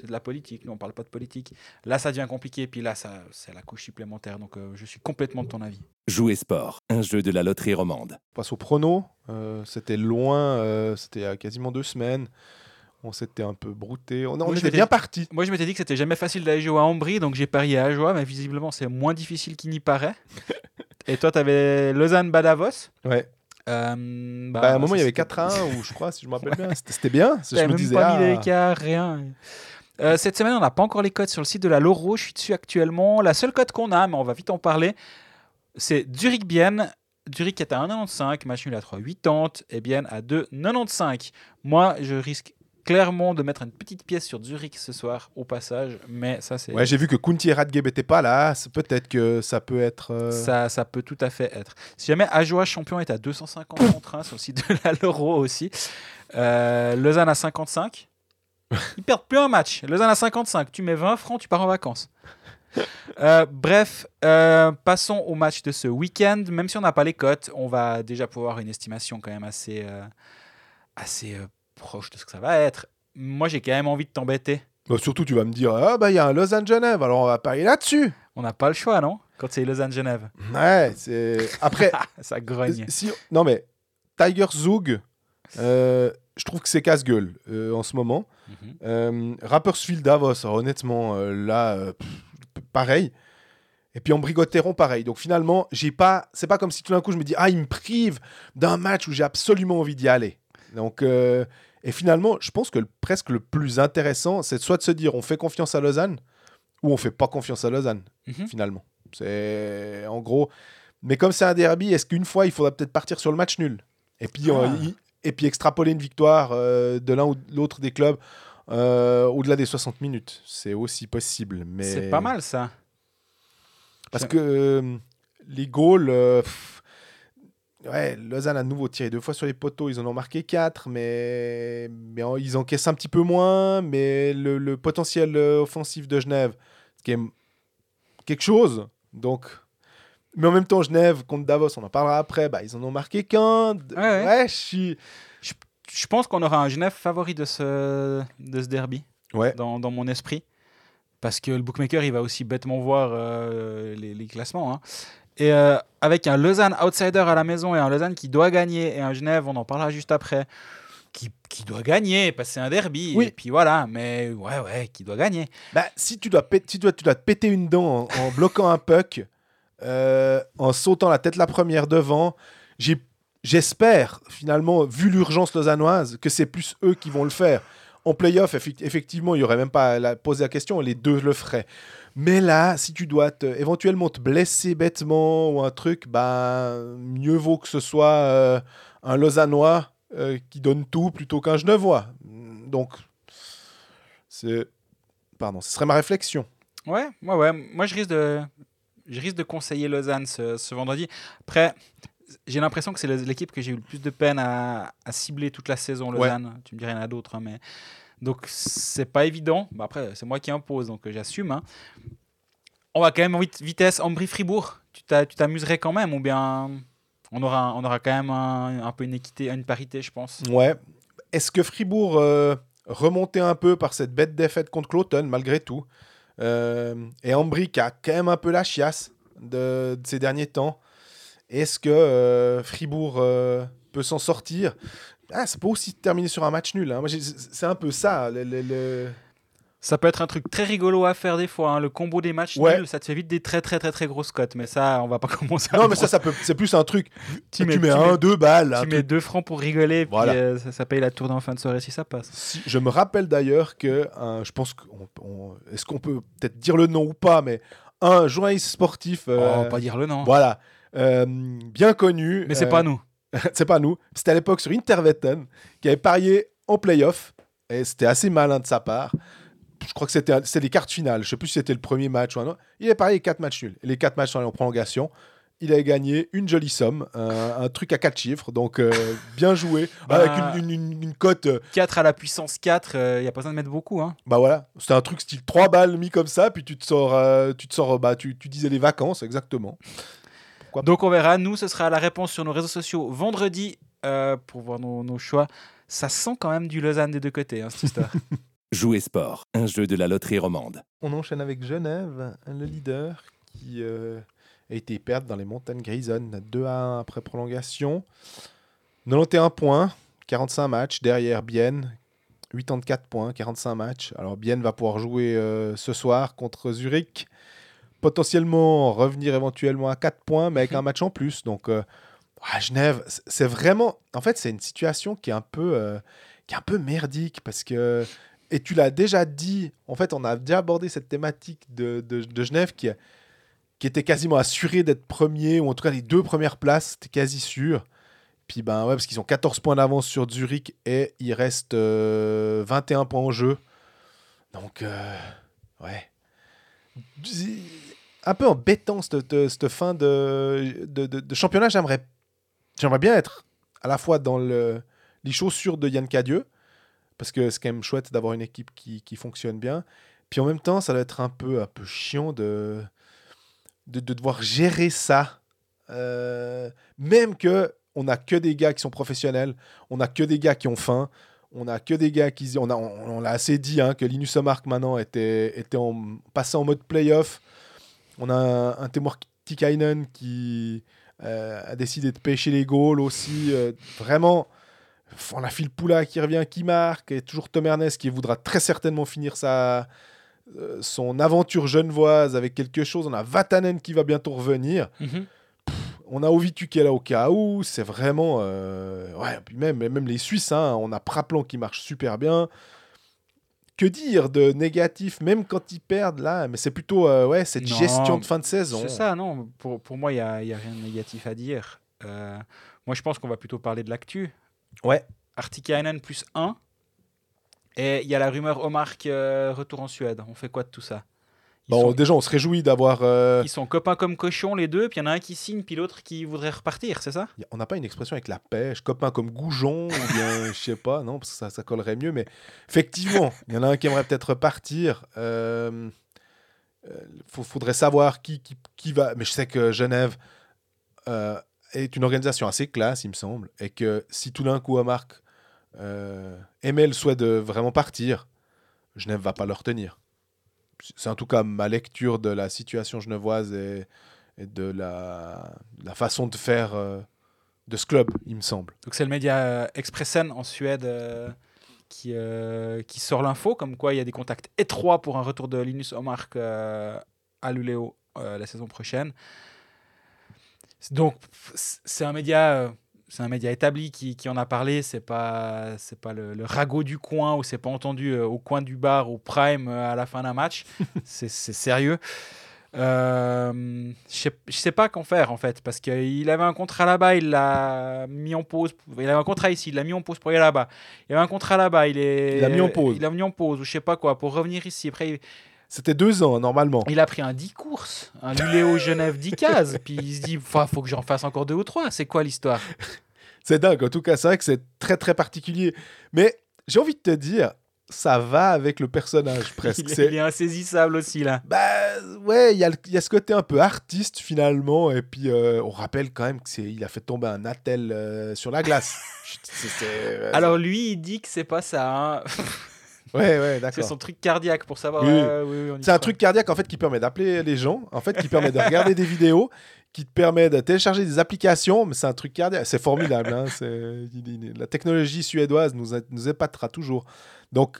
de la politique, nous on parle pas de politique. Là, ça devient compliqué, puis là, ça, c'est la couche supplémentaire. Donc, euh, je suis complètement de ton avis. Jouer sport, un jeu de la loterie romande. On passe au prono. Euh, c'était loin, euh, c'était il y a quasiment deux semaines. On s'était un peu brouté. On, on Moi, je était m'étais- bien parti. Moi, je m'étais dit que c'était jamais facile d'aller jouer à Ambry, donc j'ai parié à Ajoie, mais visiblement, c'est moins difficile qu'il n'y paraît. (laughs) et toi, tu avais Lausanne-Badavos. Ouais. Euh, Bah, à un moment, il y avait c'était- 4 à 1, (laughs) ou je crois, si je me rappelle bien. C'était bien. Je T'avais me même disais, pas mis ah, rien. Euh, cette semaine, on n'a pas encore les codes sur le site de la Loro. Je suis dessus actuellement. La seule cote qu'on a, mais on va vite en parler, c'est Zurich Bienne. Zurich est à 1,95, match nul à 3,80 et Bienne à 2,95. Moi, je risque clairement de mettre une petite pièce sur Zurich ce soir au passage, mais ça, c'est Ouais, j'ai vu que Kunti et Radgeb n'étaient pas là. C'est Peut-être que ça peut être. euh, ça, ça peut tout à fait être. Si jamais Ajoa champion est à 250 contre 1 sur le site de la Loro aussi. Euh, Lausanne à 55. (laughs) Ils perdent plus un match. Lausanne à 55. Tu mets 20 francs, tu pars en vacances. Euh, bref, euh, passons au match de ce week-end. Même si on n'a pas les cotes, on va déjà pouvoir une estimation quand même assez, euh, assez proche de ce que ça va être. Moi, j'ai quand même envie de t'embêter. Bah, surtout, tu vas me dire, ah bah il y a un Lausanne-Genève, alors on va parier là-dessus. On n'a pas le choix, non Quand c'est Lausanne-Genève. Ouais, c'est. Après, (laughs) ça grogne. si... non mais, Tiger Zug, euh, je trouve que c'est casse-gueule euh, en ce moment. Mhm. Euh, Rapperswil Davos, alors, honnêtement, là, pff, pareil. Et puis en Brigotteron, pareil. Donc finalement, j'ai pas. C'est pas comme si tout d'un coup je me dis ah il me prive d'un match où j'ai absolument envie d'y aller. Donc euh, et finalement, je pense que le- presque le plus intéressant, c'est soit de se dire on fait confiance à Lausanne ou on fait pas confiance à Lausanne. Mhm. Finalement, c'est en gros. Mais comme c'est un derby, est-ce qu'une fois il faudra peut-être partir sur le match nul? Et puis Ah. y- et puis extrapoler une victoire euh, de l'un ou de l'autre des clubs euh, au-delà des 60 minutes, c'est aussi possible. Mais C'est pas mal ça. parce que les goals, euh, pff, ouais, Lausanne a de nouveau tiré deux fois sur les poteaux, ils en ont marqué quatre, mais, mais en- ils encaissent un petit peu moins. Mais le, le potentiel euh, offensif de Genève, c'est quand même quelque chose. Donc, mais en même temps, Genève contre Davos, on en parlera après, bah, ils en ont marqué qu'un. Ouais, ouais. je suis. Je pense qu'on aura un Genève favori de ce, de ce derby Ouais. dans, dans mon esprit. Parce que le bookmaker, il va aussi bêtement voir euh, les, les classements. hein. Et euh, avec un Lausanne outsider à la maison et un Lausanne qui doit gagner et un Genève, on en parlera juste après, qui, qui doit gagner parce que c'est un derby. Oui. Et puis voilà, mais ouais, ouais, qui doit gagner. Bah, si tu dois, si tu dois, tu dois te péter une dent en, en bloquant un puck, euh, en sautant la tête la première devant, j'espère finalement, vu l'urgence lausannoise, que c'est plus eux qui vont le faire. En playoff, effectivement, il n'y aurait même pas à poser la question, les deux le feraient. Mais là, si tu dois te- éventuellement te blesser bêtement ou un truc, bah, mieux vaut que ce soit euh, un Lausannois euh, qui donne tout plutôt qu'un Genevois. Donc, c'est. Pardon, ce serait ma réflexion. Ouais, ouais, ouais. Moi, je risque de, je risque de conseiller Lausanne ce, ce vendredi. Après, j'ai l'impression que c'est l'équipe que j'ai eu le plus de peine à, à cibler toute la saison, Lausanne. Tu me dirais, il y en a d'autres, hein, mais. Donc, c'est pas évident. Bah, après, c'est moi qui impose, donc euh, j'assume. hein. On va quand même en vite- vitesse. Ambry-Fribourg, tu t'a- tu t'amuserais quand même ou bien on aura, quand même un, peu une équité, une parité, je pense? Ouais. Est-ce que Fribourg euh, remontait un peu par cette bête défaite contre Cloton, malgré tout? Euh, Et Ambry qui a quand même un peu la chiasse de, ces derniers temps. Est-ce que Fribourg peut s'en sortir? Ah, Ça peut aussi terminer sur un match nul. hein. Moi, C'est un peu ça. le- le- le- Ça peut être un truc très rigolo à faire des fois. hein. Le combo des matchs Ouais. nuls, ça te fait vite des très très très très grosses cotes. Mais ça, on va pas (laughs) commencer. à Non, mais ça, ça peut, c'est plus un truc. Tu, mets, tu un, deux balles. tu mets deux francs pour rigoler, puis euh, ça, ça paye la tournée en fin de soirée si ça passe. Si- je me rappelle d'ailleurs que, je pense qu'on, on- est-ce qu'on peut peut-être dire le nom ou pas, mais un journaliste sportif, euh, oh, pas dire le nom. voilà, euh, bien connu. mais c'est euh, pas nous. (laughs) c'est pas nous. C'était à l'époque sur Interwetten qui avait parié en playoff et c'était assez malin de sa part. Je crois que c'était, les cartes finales. Je sais plus si c'était le premier match ou un autre. Il avait parié quatre matchs nuls. Et les quatre matchs sont allés en prolongation. Il avait gagné une jolie somme, un, un truc à quatre chiffres. Donc euh, bien joué. (laughs) Bah, Avec une, une- une- une cote. euh, 4 à la puissance 4, il n'y a pas besoin de mettre beaucoup. Hein. Bah voilà, c'était un truc style 3 balles mis comme ça, puis tu te sors, euh, tu te sors, bah tu, tu disais les vacances, exactement. Donc on verra. Nous, ce sera la réponse sur nos réseaux sociaux vendredi euh, pour voir nos, nos choix. Ça sent quand même du Lausanne des deux côtés, hein, cette histoire. (laughs) Jouer sport, un jeu de la loterie romande. On enchaîne avec Genève, le leader, qui euh, a été perdre dans les montagnes grisonnes, 2 à 1 après prolongation. 91 points, 45 matchs, derrière Bienne, 84 points, 45 matchs. Alors Bienne va pouvoir jouer euh, ce soir contre Zurich, potentiellement revenir éventuellement à 4 points, mais avec un (laughs) match en plus. Donc euh, ah, Genève, c'est vraiment... En fait, c'est une situation qui est un peu, euh, qui est un peu merdique, parce que... Et tu l'as déjà dit, en fait, on a déjà abordé cette thématique de, de, de Genève qui, qui était quasiment assuré d'être premier, ou en tout cas les deux premières places, c'était quasi sûr. Puis ben ouais, parce qu'ils ont 14 points d'avance sur Zurich et il reste euh, 21 points en jeu. Donc, euh, ouais. Un peu embêtant cette, fin de, championnat. J'aimerais, bien être à la fois dans le, les chaussures de Yann Cadieux, parce que c'est quand même chouette d'avoir une équipe qui, fonctionne bien. Puis en même temps, ça doit être un peu, un peu chiant de devoir gérer ça. Euh, même que on n'a que des gars qui sont professionnels, on n'a que des gars qui ont faim, on n'a que des gars qui... On, a, on, l'a assez dit, hein, que Linus Omark maintenant était, était en, passé en mode playoff. On a un, un Tikainen qui euh, a décidé de pêcher les goals aussi. Euh, vraiment, on a Phil Poula qui revient, qui marque, et toujours Tom Ernest qui voudra très certainement finir sa, euh, son aventure genevoise avec quelque chose. On a Vatanen qui va bientôt revenir. Mhm. On a Ovitu qui est là au cas où. C'est vraiment. ouais, puis même, même les Suisses, hein, on a Praplan qui marche super bien que dire de négatif, même quand ils perdent là Mais c'est plutôt euh, ouais, cette Non, gestion de fin de saison. C'est ça, non. Pour, pour moi, il n'y a, y a rien de négatif à dire. Euh, moi, je pense qu'on va plutôt parler de l'actu. Ouais. Artikainen plus 1. Et il y a la rumeur Omar qui euh, retour en Suède. On fait quoi de tout ça? Bon, sont, déjà, on se réjouit d'avoir. euh, ils sont copains comme cochons, les deux. Puis il y en a un qui signe, puis l'autre qui voudrait repartir, c'est ça? On n'a pas une expression avec la pêche, copain comme goujon, ou bien, (laughs) je sais pas, non, parce que ça, ça collerait mieux, mais effectivement, il y en a un qui aimerait peut-être repartir. Euh, euh, faudrait savoir qui, qui, qui va. Mais je sais que Genève euh, est une organisation assez classe, il me semble, et que si tout d'un coup, Omar euh, émet le souhait de vraiment partir, Genève va pas le retenir. C'est en tout cas ma lecture de la situation genevoise et, de la, façon de faire euh, de ce club, il me semble. Donc c'est le média Expressen en Suède euh, qui, euh, qui sort l'info, comme quoi il y a des contacts étroits pour un retour de Linus Omark à Luleå la saison prochaine. Donc c'est un média, c'est un média établi qui, qui en a parlé. C'est pas c'est pas le, le ragot du coin ou c'est pas entendu euh, au coin du bar au prime euh, à la fin d'un match. (laughs) c'est sérieux. Euh, je sais pas qu'en faire en fait parce qu'il avait un contrat là-bas, il l'a mis en pause. Il avait un contrat ici, il l'a mis en pause pour aller là-bas. Il avait un contrat là-bas, il est. Il l'a mis en pause. Il l'a mis en pause ou je sais pas quoi pour revenir ici. Après, il, C'était deux ans, normalement. il a pris un 10 courses, un Luléo (laughs) Genève 10 cases. Puis il se dit, Enfin, faut que j'en fasse encore deux ou trois. C'est quoi l'histoire? (laughs) C'est dingue. En tout cas, c'est vrai que c'est très, très particulier. Mais j'ai envie de te dire, ça va avec le personnage (laughs) presque. il, est, il est insaisissable aussi là. Bah ouais, il y, a le- il y a ce côté un peu artiste finalement. Et puis, euh, on rappelle quand même qu'il a fait tomber un attel euh, sur la glace. C'est- Alors lui, il dit que c'est pas ça. hein. Ouais, ouais, C'est son truc cardiaque pour savoir. Oui. euh, oui, oui, on y C'est un truc cardiaque en fait qui permet d'appeler les gens, en fait qui permet de regarder des vidéos, qui te permet de télécharger des applications, mais c'est un truc cardiaque, c'est formidable. hein, la technologie suédoise nous, a- nous épatera toujours. Donc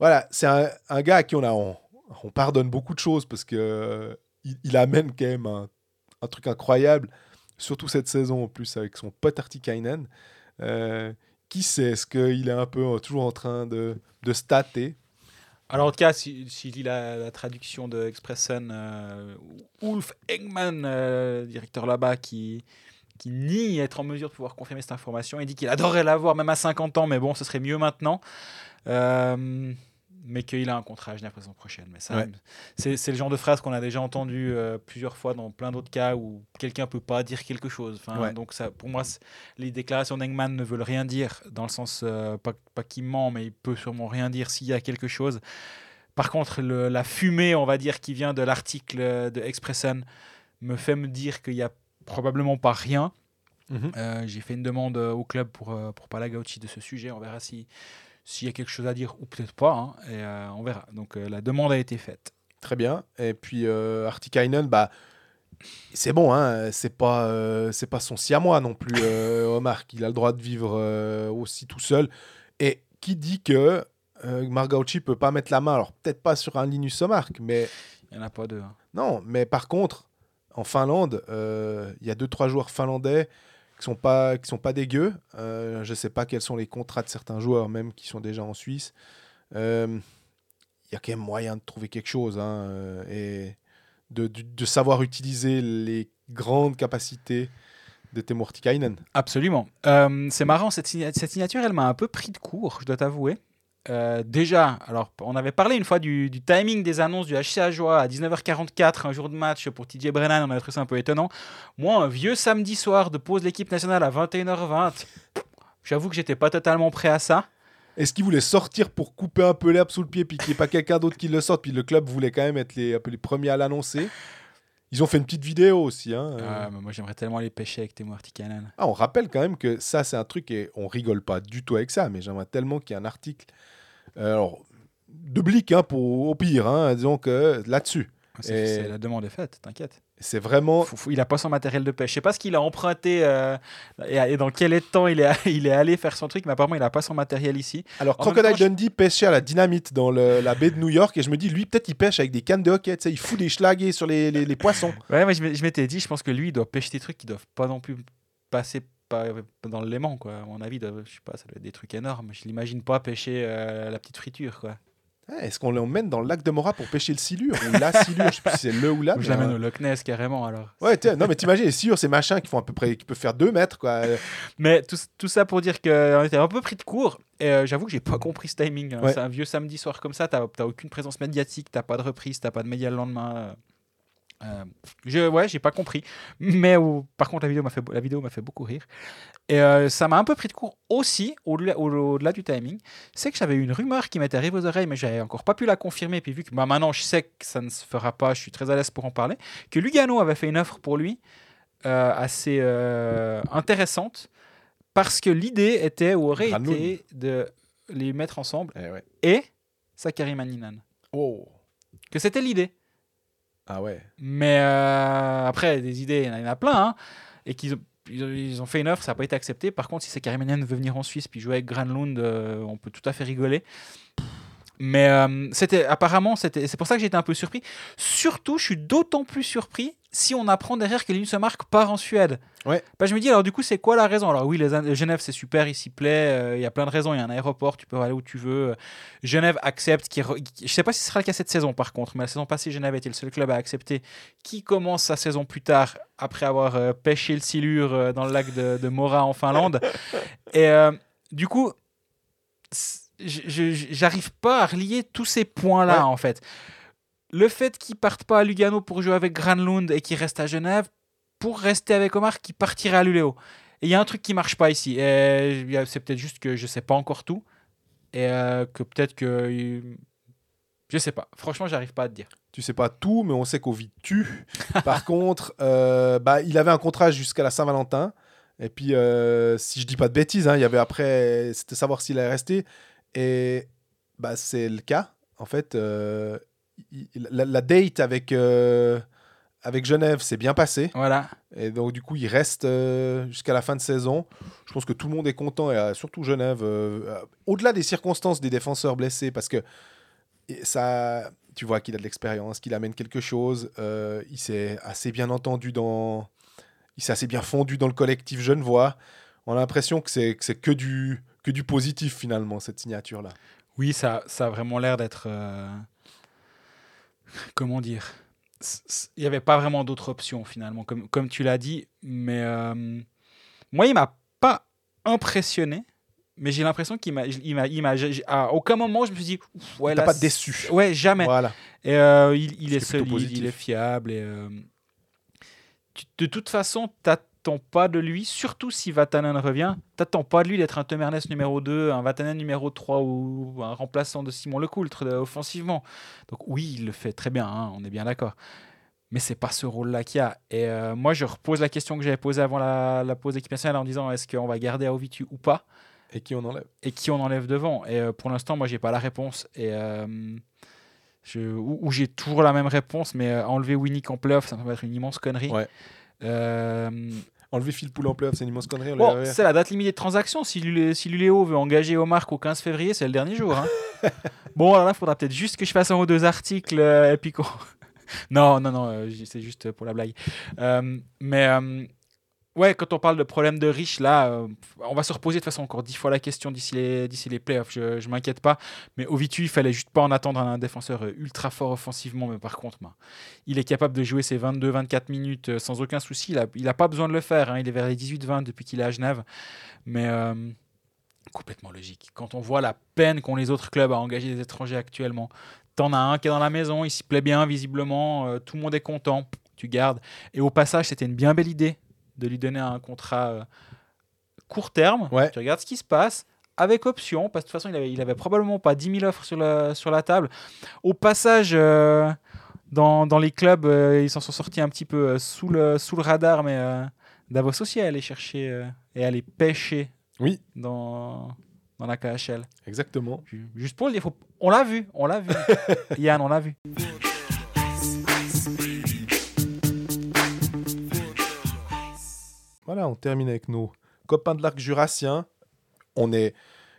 voilà, c'est un, un gars à qui on, a, on, on pardonne beaucoup de choses parce que euh, il, il amène quand même un, un truc incroyable, surtout cette saison en plus avec son pote Artikainen. Euh, qui sait, est-ce qu'il est un peu euh, toujours en train de, de stater? Alors en tout cas, si, si je lis la, traduction de Expressen, euh, Ulf Engman, euh, directeur là-bas, qui, qui nie être en mesure de pouvoir confirmer cette information, il dit qu'il adorerait l'avoir même à 50 ans, mais bon, ce serait mieux maintenant. Euh, mais qu'il a un contrat à Genève la saison prochaine. Mais ça, Ouais. c'est, le genre de phrase qu'on a déjà entendu euh, plusieurs fois dans plein d'autres cas où quelqu'un peut pas dire quelque chose. Enfin, Ouais. Donc ça, pour moi, les déclarations d'Engman ne veulent rien dire, dans le sens, euh, pas, pas qu'il ment, mais il peut sûrement rien dire s'il y a quelque chose. Par contre, le- la fumée, on va dire, qui vient de l'article de Expressen me fait me dire qu'il y a probablement pas rien. Euh, J'ai fait une demande euh, au club pour, euh, pour parler à Gauchi de ce sujet. On verra si s'il y a quelque chose à dire ou peut-être pas. hein, et euh, on verra. Donc euh, la demande a été faite. Très bien. Et puis euh, Artikainen, bah, c'est bon, hein, c'est pas, euh, c'est pas son siamois non plus, euh, (laughs) Omar, il a le droit de vivre euh, aussi tout seul. Et qui dit que Margauchi peut pas mettre la main, alors peut-être pas sur un Linus Omar, mais Il n'y en a pas deux. hein. non, mais par contre, en Finlande, il y a deux trois joueurs finlandais qui sont pas qui sont pas dégueux. Euh, je sais pas quels sont les contrats de certains joueurs même qui sont déjà en Suisse. Euh, Il y a quand même moyen de trouver quelque chose hein, euh, et de, de, savoir utiliser les grandes capacités de Teemu. Absolument. Euh, c'est marrant, cette, cette signature, elle m'a un peu pris de court, je dois t'avouer. Euh, déjà, alors on avait parlé une fois du, du timing des annonces du HC Joie à 19h44, un jour de match pour TJ Brennan, on avait trouvé ça un peu étonnant. Moi, un vieux samedi soir de pause l'équipe nationale à 21h20, j'avoue que j'étais pas totalement prêt à ça. Est-ce qu'il voulait sortir pour couper un peu l'herbe sous le pied, puis qu'il n'y ait pas quelqu'un d'autre qui le sorte, puis le club voulait quand même être les, un peu les premiers à l'annoncer? Ils ont fait une petite vidéo aussi. Hein. Ah, mais moi, j'aimerais tellement aller pêcher avec Temo Artikanen. Ah, on rappelle quand même que ça, c'est un truc, et on rigole pas du tout avec ça, mais j'aimerais tellement qu'il y ait un article. Euh, alors, de blic, hein, pour, au pire, hein, disons que là-dessus. C'est Et- c'est- la demande est faite, t'inquiète. C'est vraiment. Fou- fou, Il a pas son matériel de pêche. Je sais pas ce qu'il a emprunté euh, et, et dans quel temps il est, (laughs) il est allé faire son truc, mais apparemment il a pas son matériel ici. Alors, En Crocodile temps, je- Dundee pêchait à la dynamite dans le- la baie de New York, et je me dis, lui, peut-être il pêche avec des cannes de hockey, il fout des schlaguets sur les, les- les poissons. Ouais, moi je m'ai- je m'étais dit, je pense que lui il doit pêcher des trucs qui doivent pas non plus passer pas- dans le l'aimant quoi. À mon avis, je sais pas, ça doit être des trucs énormes. Je l'imagine pas pêcher euh, la petite friture quoi. Ah, Est-ce qu'on l'emmène dans le lac de Mora pour pêcher le silure Ou la silure, je sais plus si c'est le ou la. Je l'amène euh, au Loch Ness carrément alors. Ouais, non, mais t'imagines, les silures, ces machins qui font à peu près, qui peuvent faire 2 mètres, quoi. Euh, Mais tout, tout ça pour dire qu'on était un peu pris de court. Et euh, j'avoue que j'ai pas compris ce timing. hein. Ouais. C'est un vieux samedi soir comme ça. T'as t'as aucune présence médiatique, t'as pas de reprise, t'as pas de médias le lendemain. Euh. Je, ouais, j'ai pas compris. Mais par contre, la vidéo m'a fait, la vidéo m'a fait beaucoup rire. Et euh, ça m'a un peu pris de court aussi, au-delà, au- au-delà du timing. C'est que j'avais une rumeur qui m'était arrivée aux oreilles, mais j'avais encore pas pu la confirmer. Puis vu que bah, maintenant je sais que ça ne se fera pas, je suis très à l'aise pour en parler. Que Lugano avait fait une offre pour lui euh, assez intéressante parce que l'idée était ou aurait été de les mettre ensemble eh ouais. et Sakari Maninan. Oh. Que c'était l'idée. Ah ouais. Mais euh, après, des idées, il y en a- plein. hein, et qu'ils ils ont- fait une offre, ça n'a pas été accepté. Par contre, si Sakari Maninan veut venir en Suisse puis jouer avec Granlund, euh, on peut tout à fait rigoler. Mais euh, c'était apparemment, c'est pour ça que j'étais un peu surpris. Surtout, je suis d'autant plus surpris si on apprend derrière que Linus Mark part en Suède. Ouais. Bah, je me dis, alors du coup, c'est quoi la raison? Alors oui, les, Genève, c'est super, il s'y plaît, euh, il y a plein de raisons, il y a un aéroport, tu peux aller où tu veux. Genève accepte, qui, re- je sais pas si ce sera le cas cette saison par contre, mais la saison passée, Genève était le seul club à accepter, qui commence sa saison plus tard, après avoir euh, pêché le silure euh, dans le lac de, de Mora en Finlande. (laughs) Et du coup, j'arrive pas à relier tous ces points-là Ouais. en fait. Le fait qu'ils partent pas à Lugano pour jouer avec Granlund et qu'ils restent à Genève pour rester avec Omar qui partirait à Luléo. Il y a un truc qui marche pas ici. C'est peut-être juste que je sais pas encore tout et euh, que peut-être que euh, je sais pas. Franchement, j'arrive pas à te dire. Tu sais pas tout, mais on sait qu'Ovid tue. (laughs) Par contre, euh, bah, il avait un contrat jusqu'à la Saint-Valentin. Et puis, si je dis pas de bêtises, hein, il y avait après, c'était savoir s'il allait rester. Et bah, c'est le cas. En fait, la, la date avec, euh, avec Genève s'est bien passée. Voilà. Et donc, du coup, il reste euh, jusqu'à la fin de saison. Je pense que tout le monde est content, et euh, surtout Genève. euh, Au-delà des circonstances des défenseurs blessés, parce que ça, tu vois qu'il a de l'expérience, qu'il amène quelque chose. il s'est assez bien entendu dans. Il s'est assez bien fondu dans le collectif genevois. On a l'impression que c'est que, que, du, que du positif, finalement, cette signature-là. Oui, ça, ça a vraiment l'air d'être. Comment dire Il n'y avait pas vraiment d'autres options finalement, comme, comme tu l'as dit. Mais euh, moi, il m'a pas impressionné. Mais j'ai l'impression qu'il m'a. il m'a- il m'a- à aucun moment, je me suis dit. Ouais, là, pas déçu. Ouais, jamais. Voilà. Et euh, il, il est solide, il est fiable. Et, euh, tu- de toute façon, t'attends pas de lui, surtout si Vatanen revient, t'attends pas de lui d'être un Temernes numéro 2, un Vatanen numéro 3 ou un remplaçant de Simon Lecoultre euh, offensivement. Donc oui, il le fait très bien, hein, on est bien d'accord. Mais c'est pas ce rôle-là qu'il y a. Et euh, moi, je repose la question que j'avais posée avant la, la pause équipe nationale en disant est-ce qu'on va garder Aovitu ou pas? Et qui on enlève? Et qui on enlève devant? Et euh, pour l'instant, moi, j'ai pas la réponse. Et euh, je, ou j'ai toujours la même réponse, mais enlever Winnick en playoff, ça me paraît être une immense connerie. Ouais. Euh, Enlever Phil Poul en playoff, c'est une immense connerie. on bon, l'a- c'est la date limite de transaction. Si, si Luléo veut engager Omar au 15 février, c'est le dernier jour. hein. (laughs) bon, alors là, il faudra peut-être juste que je fasse un ou deux articles euh, et puis qu'on- non, non, non, euh, c'est juste pour la blague. Euh, mais euh, ouais, quand on parle de problème de riches, là, euh, on va se reposer de toute façon encore dix fois la question d'ici les, d'ici les playoffs. Je, je m'inquiète pas. Mais Ovitu, il fallait juste pas en attendre un défenseur euh, ultra fort offensivement. Mais par contre, ben, il est capable de jouer ses 22-24 minutes euh, sans aucun souci. Il a, il a pas besoin de le faire. hein. Il est vers les 18-20 depuis qu'il est à Genève. Mais complètement logique. Quand on voit la peine qu'ont les autres clubs à engager des étrangers actuellement, t'en as un qui est dans la maison, il s'y plaît bien visiblement, tout le monde est content, tu gardes. Et au passage, c'était une bien belle idée de lui donner un contrat euh, court terme. Ouais. Tu regardes ce qui se passe. avec option, parce que de toute façon, il avait, il avait probablement pas 10 000 offres sur la, sur la table. Au passage, euh, dans, dans les clubs, euh, ils s'en sont sortis un petit peu euh, sous, le, sous le radar, mais Davos aussi est allé chercher et aller pêcher Oui, dans, dans la KHL. exactement. Ju- Juste pour le dire, faut- on l'a vu, on l'a vu. (laughs) Yann, on l'a vu. Voilà, on termine avec nos copains de l'arc jurassien. On est.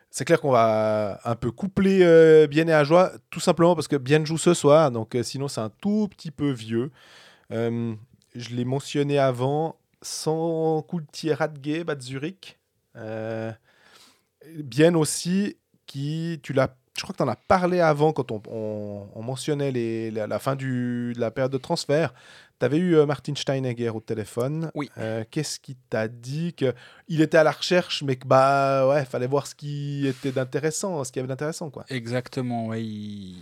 C'est clair qu'on va un peu coupler euh, Bien et Ajoie, tout simplement parce que Bien joue ce soir, donc euh, sinon c'est un tout petit peu vieux. Euh, je l'ai mentionné avant, sans Kultier Radge, à Zurich. Bien aussi, qui, tu l'as, je crois que tu en as parlé avant quand on, on- on mentionnait les, la, la fin du, de la période de transfert. Tu avais eu euh, Martin Steinegger au téléphone. Oui. Euh, Qu'est-ce qui t'a dit que il était à la recherche, mais que bah ouais, fallait voir ce qui était d'intéressant, ce qu'il y avait d'intéressant quoi. Exactement, ouais, il...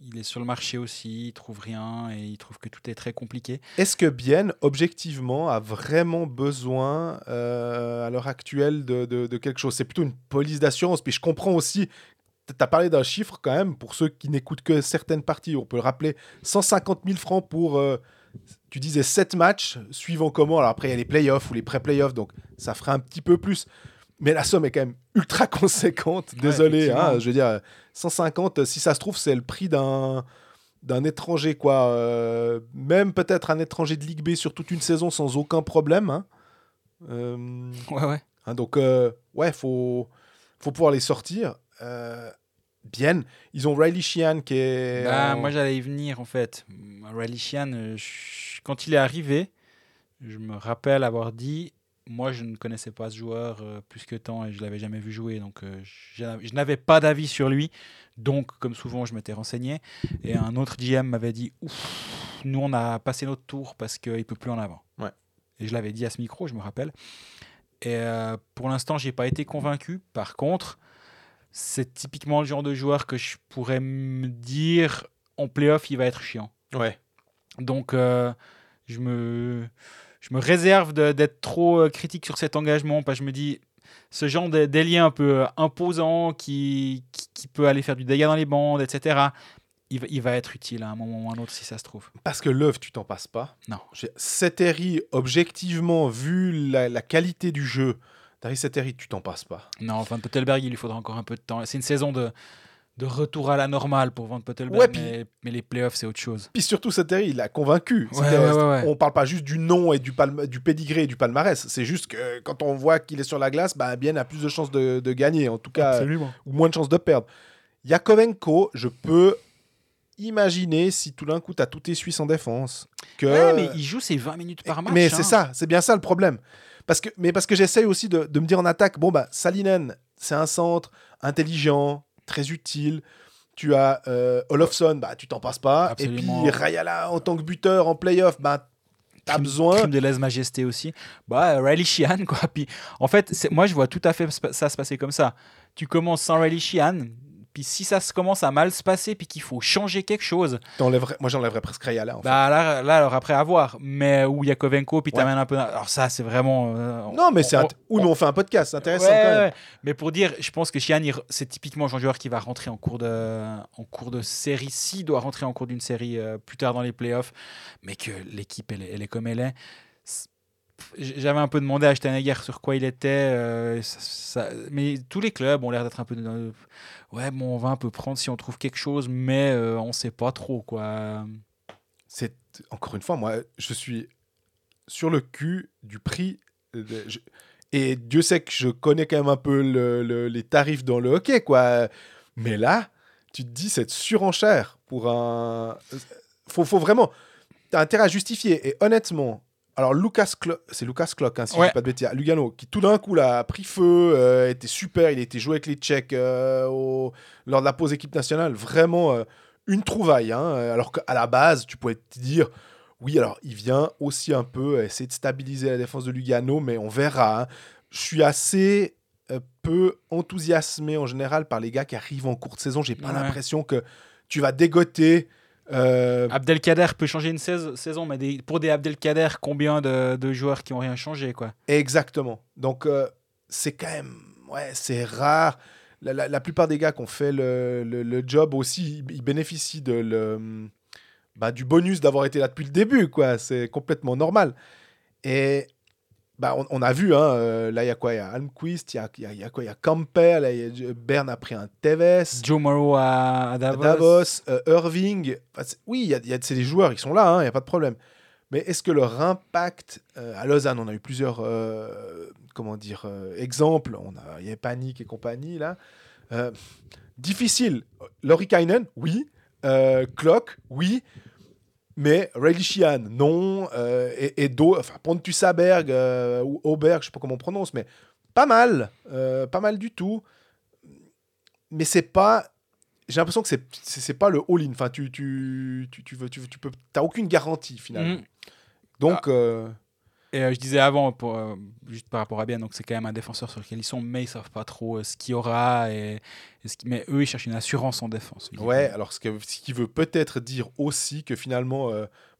il est sur le marché aussi, il trouve rien et il trouve que tout est très compliqué. Est-ce que Bien, objectivement, a vraiment besoin euh, à l'heure actuelle de, de- de quelque chose? C'est plutôt une police d'assurance. Puis je comprends aussi, tu as parlé d'un chiffre quand même, pour ceux qui n'écoutent que certaines parties, on peut le rappeler, 150 000 francs pour, euh, tu disais, 7 matchs, suivant comment. Alors après, il y a les playoffs ou les pré-playoffs, donc ça ferait un petit peu plus. Mais la somme est quand même ultra (laughs) conséquente. Désolé, hein, je veux dire, 150, si ça se trouve, c'est le prix d'un d'un étranger, quoi. Euh, même peut-être un étranger de Ligue B sur toute une saison sans aucun problème. hein. Euh, Ouais, ouais. hein, donc, ouais, faut, faut pouvoir les sortir. Euh, bien. Ils ont Riley Sheehan qui est. Bah, en- Moi, j'allais y venir en fait. Riley Sheehan, euh, je- quand il est arrivé, je me rappelle avoir dit moi, je ne connaissais pas ce joueur euh, plus que tant et je l'avais jamais vu jouer, donc euh, je je n'avais pas d'avis sur lui. Donc, comme souvent, je m'étais renseigné. Et un autre GM m'avait dit Ouf, nous, on a passé notre tour parce qu'il ne peut plus en avant. Ouais. Et je l'avais dit à ce micro, je me rappelle. Et euh, pour l'instant, j'ai pas été convaincu. Par contre, c'est typiquement le genre de joueur que je pourrais me dire en playoff, il va être chiant. Ouais. Donc, euh, je, me, je me réserve d'être trop euh, critique sur cet engagement parce que je me dis, ce genre d'ailier un peu euh, imposant qui, qui, qui peut aller faire du dégât dans les bandes, etc., il va, il va être utile à un moment ou à un autre si ça se trouve. Parce que l'œuvre, tu t'en passes pas. Non. Seteri, objectivement, vu la, la qualité du jeu, Dari Seteri, tu t'en passes pas. Non, Van Pottelberg, il lui faudra encore un peu de temps. C'est une saison de, de retour à la normale pour Van Pottelberg, Ouais, puis- mais, mais les playoffs, c'est autre chose. Puis surtout, Seteri, il a convaincu. Ouais, ouais, ouais, ouais. On parle pas juste du nom et du, pédigré et du palmarès. C'est juste que quand on voit qu'il est sur la glace, bah, Bien a plus de chances de, de gagner, en tout cas, Absolument. ou moins de chances de perdre. Yakovenko, je peux imaginer si tout d'un coup, tu as tout tes Suisses en défense. Que... Ouais, mais il joue ses 20 minutes par match. Mais hein. c'est ça, c'est bien ça le problème. Parce que, mais parce que j'essaye aussi de, de me dire en attaque, bon, bah, Salinen, c'est un centre intelligent, très utile. Tu as euh, Olofsson, bah, tu t'en passes pas. Absolument. Et puis Rayala, en tant que buteur en playoff, bah, t'as besoin. crime de lèse-majesté aussi. Bah, Riley Sheehan, quoi. Puis, en fait, moi, je vois tout à fait ça se passer comme ça. Tu commences sans Riley Sheehan, puis si ça se commence à mal se passer, puis qu'il faut changer quelque chose, Moi, j'enlèverais presque Rayala. En fait. bah là, là, alors après, à voir. Mais, ou Yakovenko, puis Ouais. t'amènes un peu. Alors, ça, c'est vraiment. euh, non, mais c'est. int- Ou nous, on fait un podcast, c'est intéressant Ouais, quand même. ouais. Mais pour dire, je pense que il re- c'est typiquement de joueur qui va rentrer en cours de, en cours de série, s'il doit rentrer en cours d'une série euh, plus tard dans les playoffs, mais que l'équipe, elle est comme elle est. J'avais un peu demandé à Steinegger sur quoi il était, euh, mais tous les clubs ont l'air d'être un peu. ouais, bon, on va un peu prendre si on trouve quelque chose, mais euh, on sait pas trop, quoi. c'est encore une fois, moi, je suis sur le cul du prix. et Dieu sait que je connais quand même un peu le- les tarifs dans le hockey, quoi. Mais là, tu te dis cette surenchère pour un. Faut, faut vraiment. T'as intérêt à justifier. Et honnêtement, alors Lucas c'est Lucas Clock, hein, si je Ouais. dis pas de bêtises, à Lugano, qui tout d'un coup là, a pris feu, euh, était super, il a été joué avec les Tchèques euh, au- lors de la pause équipe nationale, vraiment euh, une trouvaille. hein, alors qu'à la base, tu pouvais te dire, oui, alors il vient aussi un peu essayer de stabiliser la défense de Lugano, mais on verra. hein. Je suis assez peu enthousiasmé en général par les gars qui arrivent en courte saison. J'ai pas Ouais. l'impression que tu vas dégoter. Euh, Abdelkader peut changer une sais- saison, mais des- pour des Abdelkader, combien de, de joueurs qui ont rien changé, quoi? Exactement. Donc, euh, c'est quand même. ouais, c'est rare. La, la- la plupart des gars qui ont fait le, le- le job aussi, ils, ils bénéficient de le, bah, du bonus d'avoir été là depuis le début, quoi. C'est complètement normal. Et bah, on, on a vu, hein, euh, là, il y a quoi? Il y a Almquist, il y a, y a- a quoi? Il y a Campbell, là, y a- Bern a pris un Tevez. Joe Morrow à, Davos. Davos, euh, Irving. Enfin, oui, il y a, y a- c'est des joueurs, ils sont là, hein, il n'y a pas de problème. Mais est-ce que leur impact euh, à Lausanne, on a eu plusieurs comment dire, exemples. On a, il y avait Panic et compagnie là. Difficile. Laurie Kainen, oui. Clock, oui. Mais Riley Sheehan, non. Euh, et et d'au- enfin, Pontus Aberg euh, ou Auberg, je sais pas comment on prononce, mais pas mal. Euh, pas mal du tout. Mais c'est pas. J'ai l'impression que c'est pas le all-in. Enfin, tu tu tu tu veux tu, tu peux t'as aucune garantie finalement. Mhm. Donc euh, Et euh, je disais avant, pour, euh, juste par rapport à Bien, donc c'est quand même un défenseur sur lequel ils sont, mais ils savent pas trop euh, ce qu'il y aura. Et, et ce qui- mais eux, ils cherchent une assurance en défense. ouais. Alors ce, que- ce qui veut peut-être dire aussi que finalement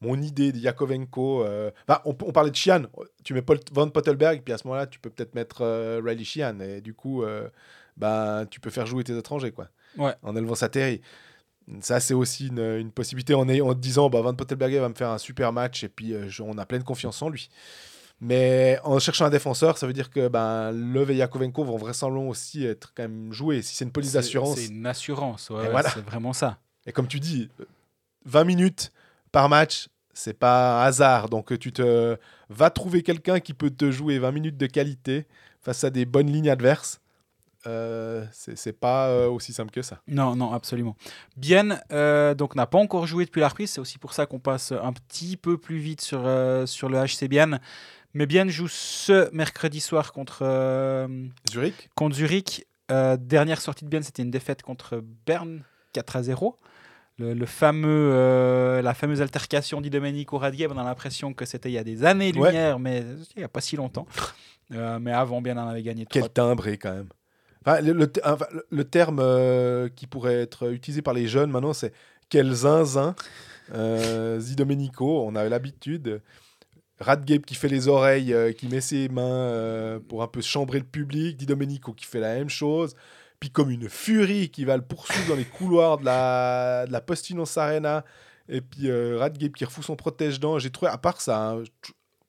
mon idée de Yakovenko. enfin, on, on parlait de Chian. Tu mets Paul, Van Pottelberg puis à ce moment-là tu peux peut-être mettre Riley Sheehan et du coup bah tu peux faire jouer tes étrangers quoi. Ouais. En élevant sa terre. Ça, c'est aussi une, une possibilité en, ayant- en te disant bah, Van Pottelberger va me faire un super match et puis euh, je- on a pleine confiance en lui. Mais en cherchant un défenseur, ça veut dire que ben, Love et Yakovenko vont vraisemblablement aussi être quand même joués. Si c'est une police d'assurance, C'est une assurance, ouais, Et ouais, voilà. c'est vraiment ça. et comme tu dis, euh, 20 minutes par match, c'est pas un hasard. Donc tu te vas trouver quelqu'un qui peut te jouer 20 minutes de qualité face à des bonnes lignes adverses. Euh, c'est pas euh, aussi simple que ça. Non, non, absolument. Bien, euh, donc n'a pas encore joué depuis la reprise. C'est aussi pour ça qu'on passe un petit peu plus vite sur, euh, sur le HC Bien. Mais Bien joue ce mercredi soir contre, Zurich contre Zurich. Dernière sortie de Bien, c'était une défaite contre Berne, 4 à 0. Le, le fameux, euh, la fameuse altercation di Domenico Radgeb, on a l'impression que c'était il y a des années-lumière, mais il n'y a pas si longtemps. Euh, mais avant, Bien en avait gagné 3 Quel timbré quand même. Le, le terme euh, qui pourrait être utilisé par les jeunes maintenant, c'est quel zinzin. Euh, Zidomenico, on a l'habitude. Radgeb qui fait les oreilles, euh, qui met ses mains euh, pour un peu chambrer le public. Di Domenico qui fait la même chose. Puis comme une furie qui va le poursuivre dans les couloirs de la, de la Arena. Et puis euh, qui refout son protège-dents. J'ai trouvé, à part ça, hein,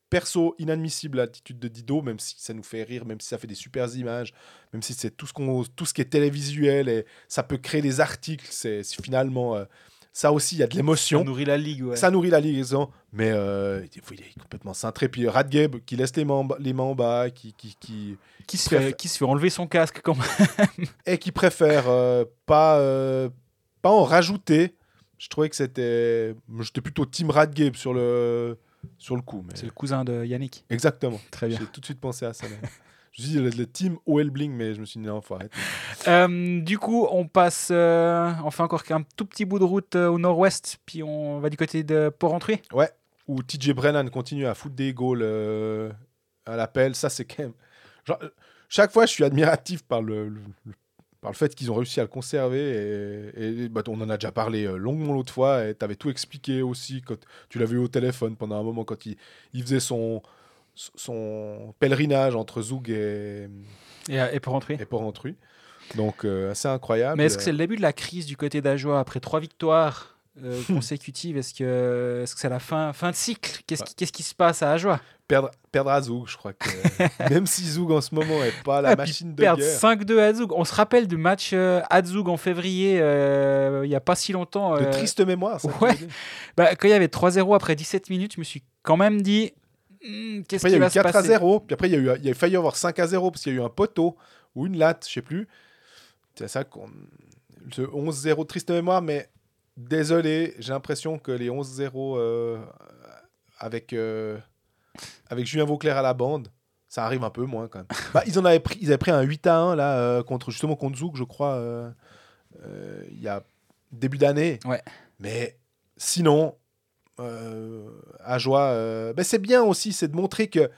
perso inadmissible l'attitude de Dido, même si ça nous fait rire, même si ça fait des super images, même si c'est tout ce qu'on, tout ce qui est télévisuel et ça peut créer des articles. C'est finalement euh, ça aussi, il y a de Ça l'émotion. nourrit la ligue, ouais. Ça nourrit la liaison, mais euh, il est complètement cintré. Puis Radgeb qui laisse les mains, les mains en bas, qui, qui, qui, qui, se préfère- fait, qui se fait enlever son casque quand même. (laughs) et qui préfère euh, pas, euh, pas en rajouter. Je trouvais que c'était. J'étais plutôt Team Radgeb sur le, sur le coup. Mais... C'est le cousin de Yannick. Exactement. Très bien. J'ai tout de suite pensé à ça. (laughs) Je me suis dit le, le team OL Bling, mais je me suis dit non, faut arrêter. Euh, du coup, on passe, euh, on fait encore un tout petit bout de route euh, au nord-ouest, puis on va du côté de Port-Entruy. Où TJ Brennan continue à foutre des goals euh, à l'appel. Ça, c'est quand même. Genre, chaque fois, je suis admiratif par le, le- le- par le fait qu'ils ont réussi à le conserver. Et, et, bah, on en a déjà parlé euh, longuement l'autre fois. Et tu avais tout expliqué aussi quand tu l'avais eu au téléphone pendant un moment quand il, il faisait son, son pèlerinage entre Zoug et, Et, et Port-Entruy. et Port-Entruy. Donc, euh, assez incroyable. Mais est-ce que c'est le début de la crise du côté d'Ajoie après trois victoires euh, (laughs) consécutives Est-ce que c'est la fin, fin de cycle? Qu'est-ce qui, qu'est-ce qui se passe à Ajoie? Perdre, perdre à Zoug, je crois que (laughs) même si Zoug en ce moment est pas la Ah, machine de Perdre guerre 5-2 à Zoug. On se rappelle du match euh, à Zoug en février, euh, il n'y a pas si longtemps. de euh, triste mémoire. ça, ouais. bah, quand il y avait 3-0 après 17 minutes, je me suis quand même dit Hmm, qu'est-ce Après, il y qui a va eu se 4 à passer 0. Puis après, il y a, eu, il y a failli y avoir 5 à 0 parce qu'il y a eu un poteau ou une latte, je sais plus. C'est ça qu'on. Ce 11-0, triste mémoire, mais désolé, j'ai l'impression que les 11-0 euh, avec, euh, avec Julien Vauclair à la bande, ça arrive un peu moins quand même. (laughs) Bah, ils, en avaient pris, ils avaient pris un 8 à 1 là, euh, contre, justement contre Zouk, je crois, il y a début d'année. Ouais. Mais sinon, à joie, ben c'est bien aussi, c'est de montrer que,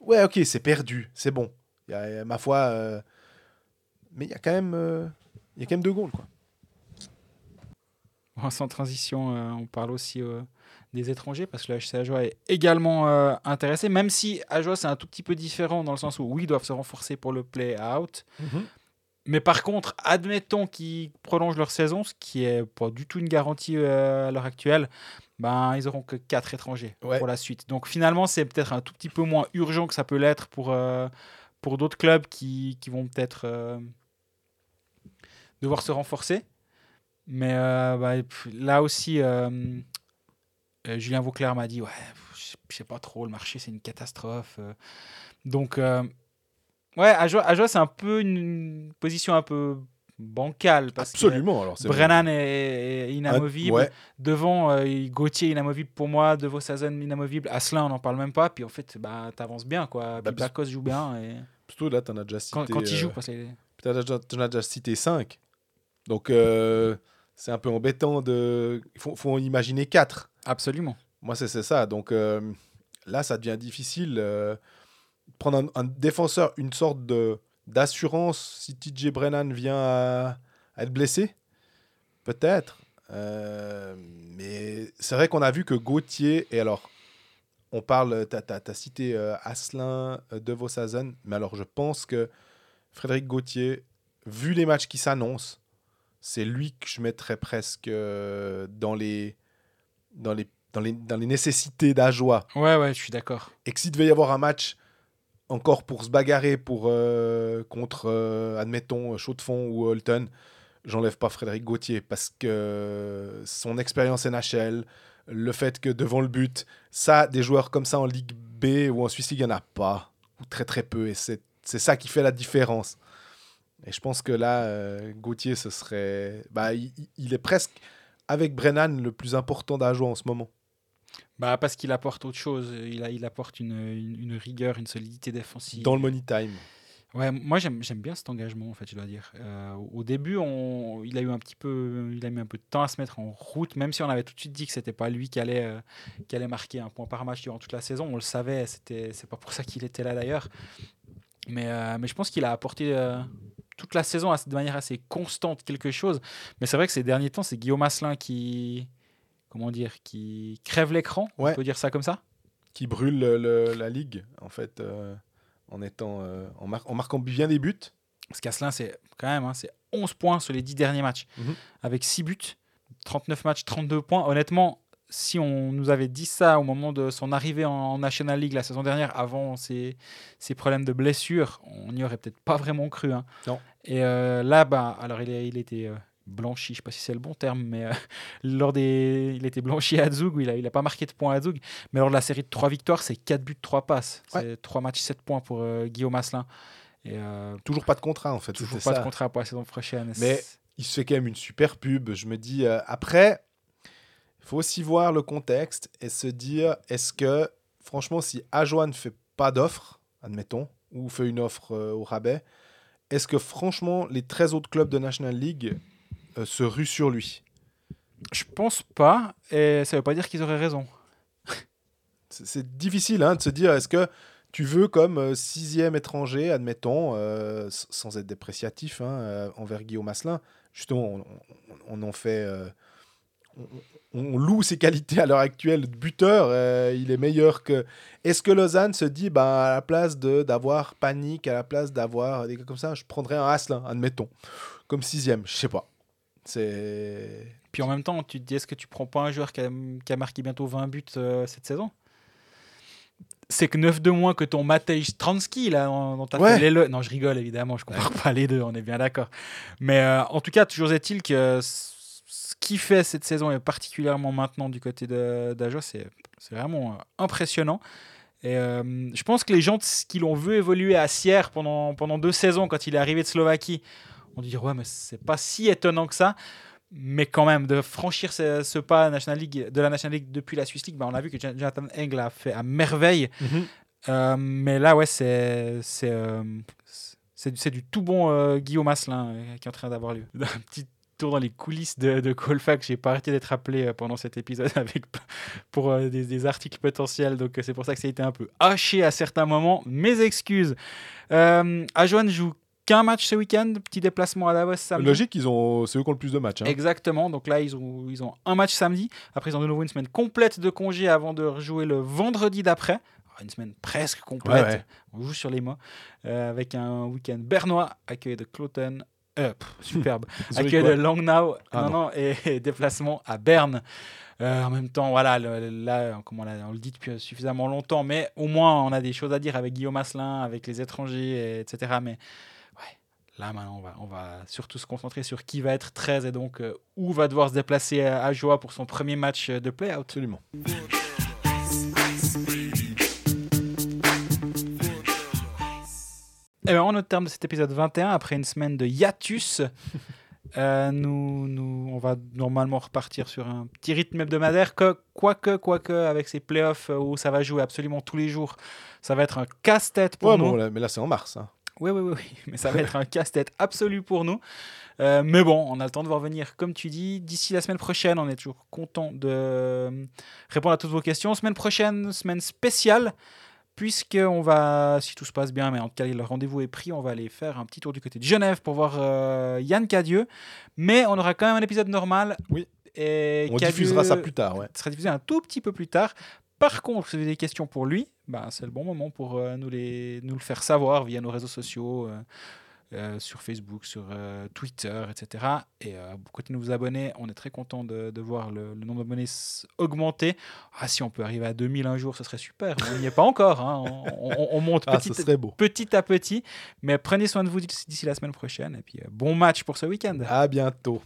ouais, ok, c'est perdu, c'est bon. Y a, il y a, ma foi, mais il y a quand même, il y a quand même deux goals, quoi. Bon, sans transition, euh, on parle aussi euh, des étrangers parce que le HC Ajoa est également euh, intéressé, même si Ajoa c'est un tout petit peu différent dans le sens où oui, ils doivent se renforcer pour le play-out. Mais par contre, admettons qu'ils prolongent leur saison, ce qui est pas du tout une garantie euh, à l'heure actuelle, ben, ils auront que 4 étrangers Ouais. pour la suite. Donc finalement, c'est peut-être un tout petit peu moins urgent que ça peut l'être pour, pour d'autres clubs qui, qui vont peut-être devoir se renforcer. Mais euh, bah, là aussi, euh, euh, Julien Vauclair m'a dit Ouais, je sais pas trop, le marché c'est une catastrophe. Donc, euh, ouais, Ajoa, Ajoa, c'est un peu une position un peu bancale. Parce que Absolument. Alors, c'est Brennan est, est inamovible. Ouais. Devant, euh, Gauthier inamovible pour moi. Devant Sazen inamovible. Asselin, on n'en parle même pas. Puis en fait, bah, t'avances bien. Quoi. Bah, Bakos joue bien. Et... Surtout là, t'en as déjà cité. Quand, quand il joue, parce que T'en as déjà, t'en as déjà cité 5. Donc, euh, c'est un peu embêtant de. Il faut, faut en imaginer 4. absolument. Moi, c'est ça. Donc, euh, là, ça devient difficile. euh, prendre un, un défenseur, une sorte de d'assurance si TJ Brennan vient à, à être blessé. Peut-être. Euh, mais c'est vrai qu'on a vu que Gauthier, et alors, on parle, tu as, cité euh, Asselin, De Vossazen, mais alors je pense que Frédéric Gauthier, vu les matchs qui s'annoncent, c'est lui que je mettrais presque euh, dans, les, dans, les, dans, les, dans les nécessités d'Ajoie. Ouais, ouais, je suis d'accord. Et que s'il devait y avoir un match encore pour se bagarrer pour, euh, contre, euh, admettons, Chaud de Fond ou Holton, j'enlève pas Frédéric Gauthier parce que son expérience NHL, le fait que devant le but, ça, des joueurs comme ça en Ligue B ou en Suisse League, il n'y en a pas, ou très très peu, et c'est c'est ça qui fait la différence. Et je pense que là, euh, Gauthier, ce serait. Bah, il, il est presque, avec Brennan, le plus important d'Ajoie en ce moment. Bah, parce qu'il apporte autre chose. Il, a, il apporte une, une, une rigueur, une solidité défensive. Dans le money time. Ouais, moi j'aime bien cet engagement en fait, je dois dire. Euh, au début, on, il a eu un petit peu, il a mis un peu de temps à se mettre en route, même si on avait tout de suite dit que c'était pas lui qui allait, euh, qui allait marquer un point par match durant toute la saison. On le savait, c'était, c'est pas pour ça qu'il était là d'ailleurs. Mais, euh, mais je pense qu'il a apporté toute la saison de manière assez constante quelque chose. Mais c'est vrai que ces derniers temps, c'est Guillaume Asselin qui, comment dire, qui crève l'écran. Ouais. On peut dire ça comme ça. qui brûle le- le- la ligue en fait euh, en étant euh, en, mar- en marquant bien des buts. Parce qu'Asselin, c'est quand même hein, c'est 11 points sur les 10 derniers matchs, Mhm. avec 6 buts, 39 matchs, 32 points. Honnêtement, si on nous avait dit ça au moment de son arrivée en National League la saison dernière, avant ses, ses problèmes de blessure, on n'y aurait peut-être pas vraiment cru. hein. Non. Et euh, là, bah, alors il, il était euh, blanchi, je sais pas si c'est le bon terme, mais euh, (laughs) lors des, il était blanchi à Zug, où il a, il a pas marqué de points à Zug, mais lors de la série de 3 victoires, c'est 4 buts, 3 passes. C'est 3 matchs, 7 points pour Guillaume Asselin. Et Toujours pas de contrat en fait. Toujours pas ça. de contrat pour la saison prochaine. Mais- Il se fait quand même une super pub. Je me dis après, il faut aussi voir le contexte et se dire est-ce que franchement si Ajoa ne fait pas d'offre, admettons, ou fait une offre euh, au rabais, est-ce que franchement les 13 autres clubs de National League euh, se ruent sur lui? Je pense pas, et ça veut pas dire qu'ils auraient raison. (laughs) C'est- difficile hein, de se dire est-ce que tu veux comme euh, sixième étranger, admettons, euh, sans être dépréciatif hein, euh, envers Guillaume Asselin, justement, on, on- on en fait. on, on loue ses qualités à l'heure actuelle de buteur. euh, il est meilleur que. Est-ce que Lausanne se dit, bah, à la place de- d'avoir Panique, à la place d'avoir des gars comme ça, je prendrais un Asselin, admettons, comme sixième Je sais pas. C'est. Puis en même temps, tu te dis est-ce que tu prends pas un joueur qui a, qui a marqué bientôt 20 buts euh, cette saison? C'est que 9 de moins que ton Matej Stransky, là, dont t'as Ouais. fait. Non, je rigole évidemment, je comprends pas les deux, on est bien d'accord. Mais euh, en tout cas, toujours est-il que ce qui fait cette saison, et particulièrement maintenant du côté d'Ajo, c'est c'est vraiment euh, impressionnant. Et euh, je pense que les gens qui l'ont vu évoluer à Sierre pendant, pendant deux saisons, quand il est arrivé de Slovaquie, ont dit ouais, mais c'est pas si étonnant que ça. Mais quand même, de franchir ce, ce pas National League, de la National League depuis la Swiss League, bah, on a vu que Jon- Jonathan Engel a fait à merveille. Euh, mais là, ouais, c'est c'est euh, c'est c'est du tout bon euh, Guillaume Asselin euh, qui est en train d'avoir lieu. (laughs) Un petit tour dans les coulisses de, de Colfax. J'ai pas arrêté d'être appelé euh, pendant cet épisode (laughs) avec pour euh, des, des articles potentiels. Donc euh, c'est pour ça que ça a été un peu haché à certains moments. Mes excuses. Euh, Ajoan joue qu'un match ce week-end, petit déplacement à Davos samedi. Logique, ils ont, c'est eux qui ont le plus de matchs. hein. Exactement, donc là ils ont, ils ont un match samedi, après ils ont de nouveau une semaine complète de congé avant de rejouer le vendredi d'après. Une semaine presque complète, Ouais, ouais. on joue sur les mots, euh, avec un week-end bernois accueilli de Cloton, euh, pff, superbe, accueil de Langnau, Ah, non, non. et, et déplacement à Berne. Euh, en même temps, voilà, le- là, comme on, le dit depuis suffisamment longtemps, mais au moins on a des choses à dire avec Guillaume Asselin, avec les étrangers, et- etc. Mais ouais, là maintenant, on va, on va surtout se concentrer sur qui va être 13 et donc euh, où va devoir se déplacer à, à Joie pour son premier match euh, de play-out. Absolument. Et bien, au terme de cet épisode 21, après une semaine de hiatus, (laughs) euh, nous, nous, on va normalement repartir sur un petit rythme hebdomadaire. Que, quoique, quoique, avec ces playoffs euh, où ça va jouer absolument tous les jours, ça va être un casse-tête pour Ouais, nous. bon, là- mais là, c'est en mars. hein. Oui, oui, oui, oui, mais ça va être un casse-tête absolu pour nous. Euh, mais bon, on a le temps de voir venir, comme tu dis. D'ici la semaine prochaine, on est toujours content de répondre à toutes vos questions. Semaine prochaine, semaine spéciale, puisqu'on va, si tout se passe bien, mais en tout cas, le rendez-vous est pris, on va aller faire un petit tour du côté de Genève pour voir euh, Yann Cadieux. Mais on aura quand même un épisode normal. Oui. Et On Cadieux diffusera ça plus tard. Ouais. sera diffusé un tout petit peu plus tard. Par contre, si vous avez des questions pour lui, ben, c'est le bon moment pour euh, nous, les, nous le faire savoir via nos réseaux sociaux, euh, euh, sur Facebook, sur euh, Twitter, etc. Et continuez de vous abonner. On est très content de, de voir le, le nombre d'abonnés augmenter. Ah, si on peut arriver à 2000 un jour, ce serait super. On n'y est pas encore. hein. On, on- on monte (laughs) Ah, petit, petit à petit. Mais prenez soin de vous d'ici d'ici la semaine prochaine. Et puis, euh, bon match pour ce week-end. À bientôt.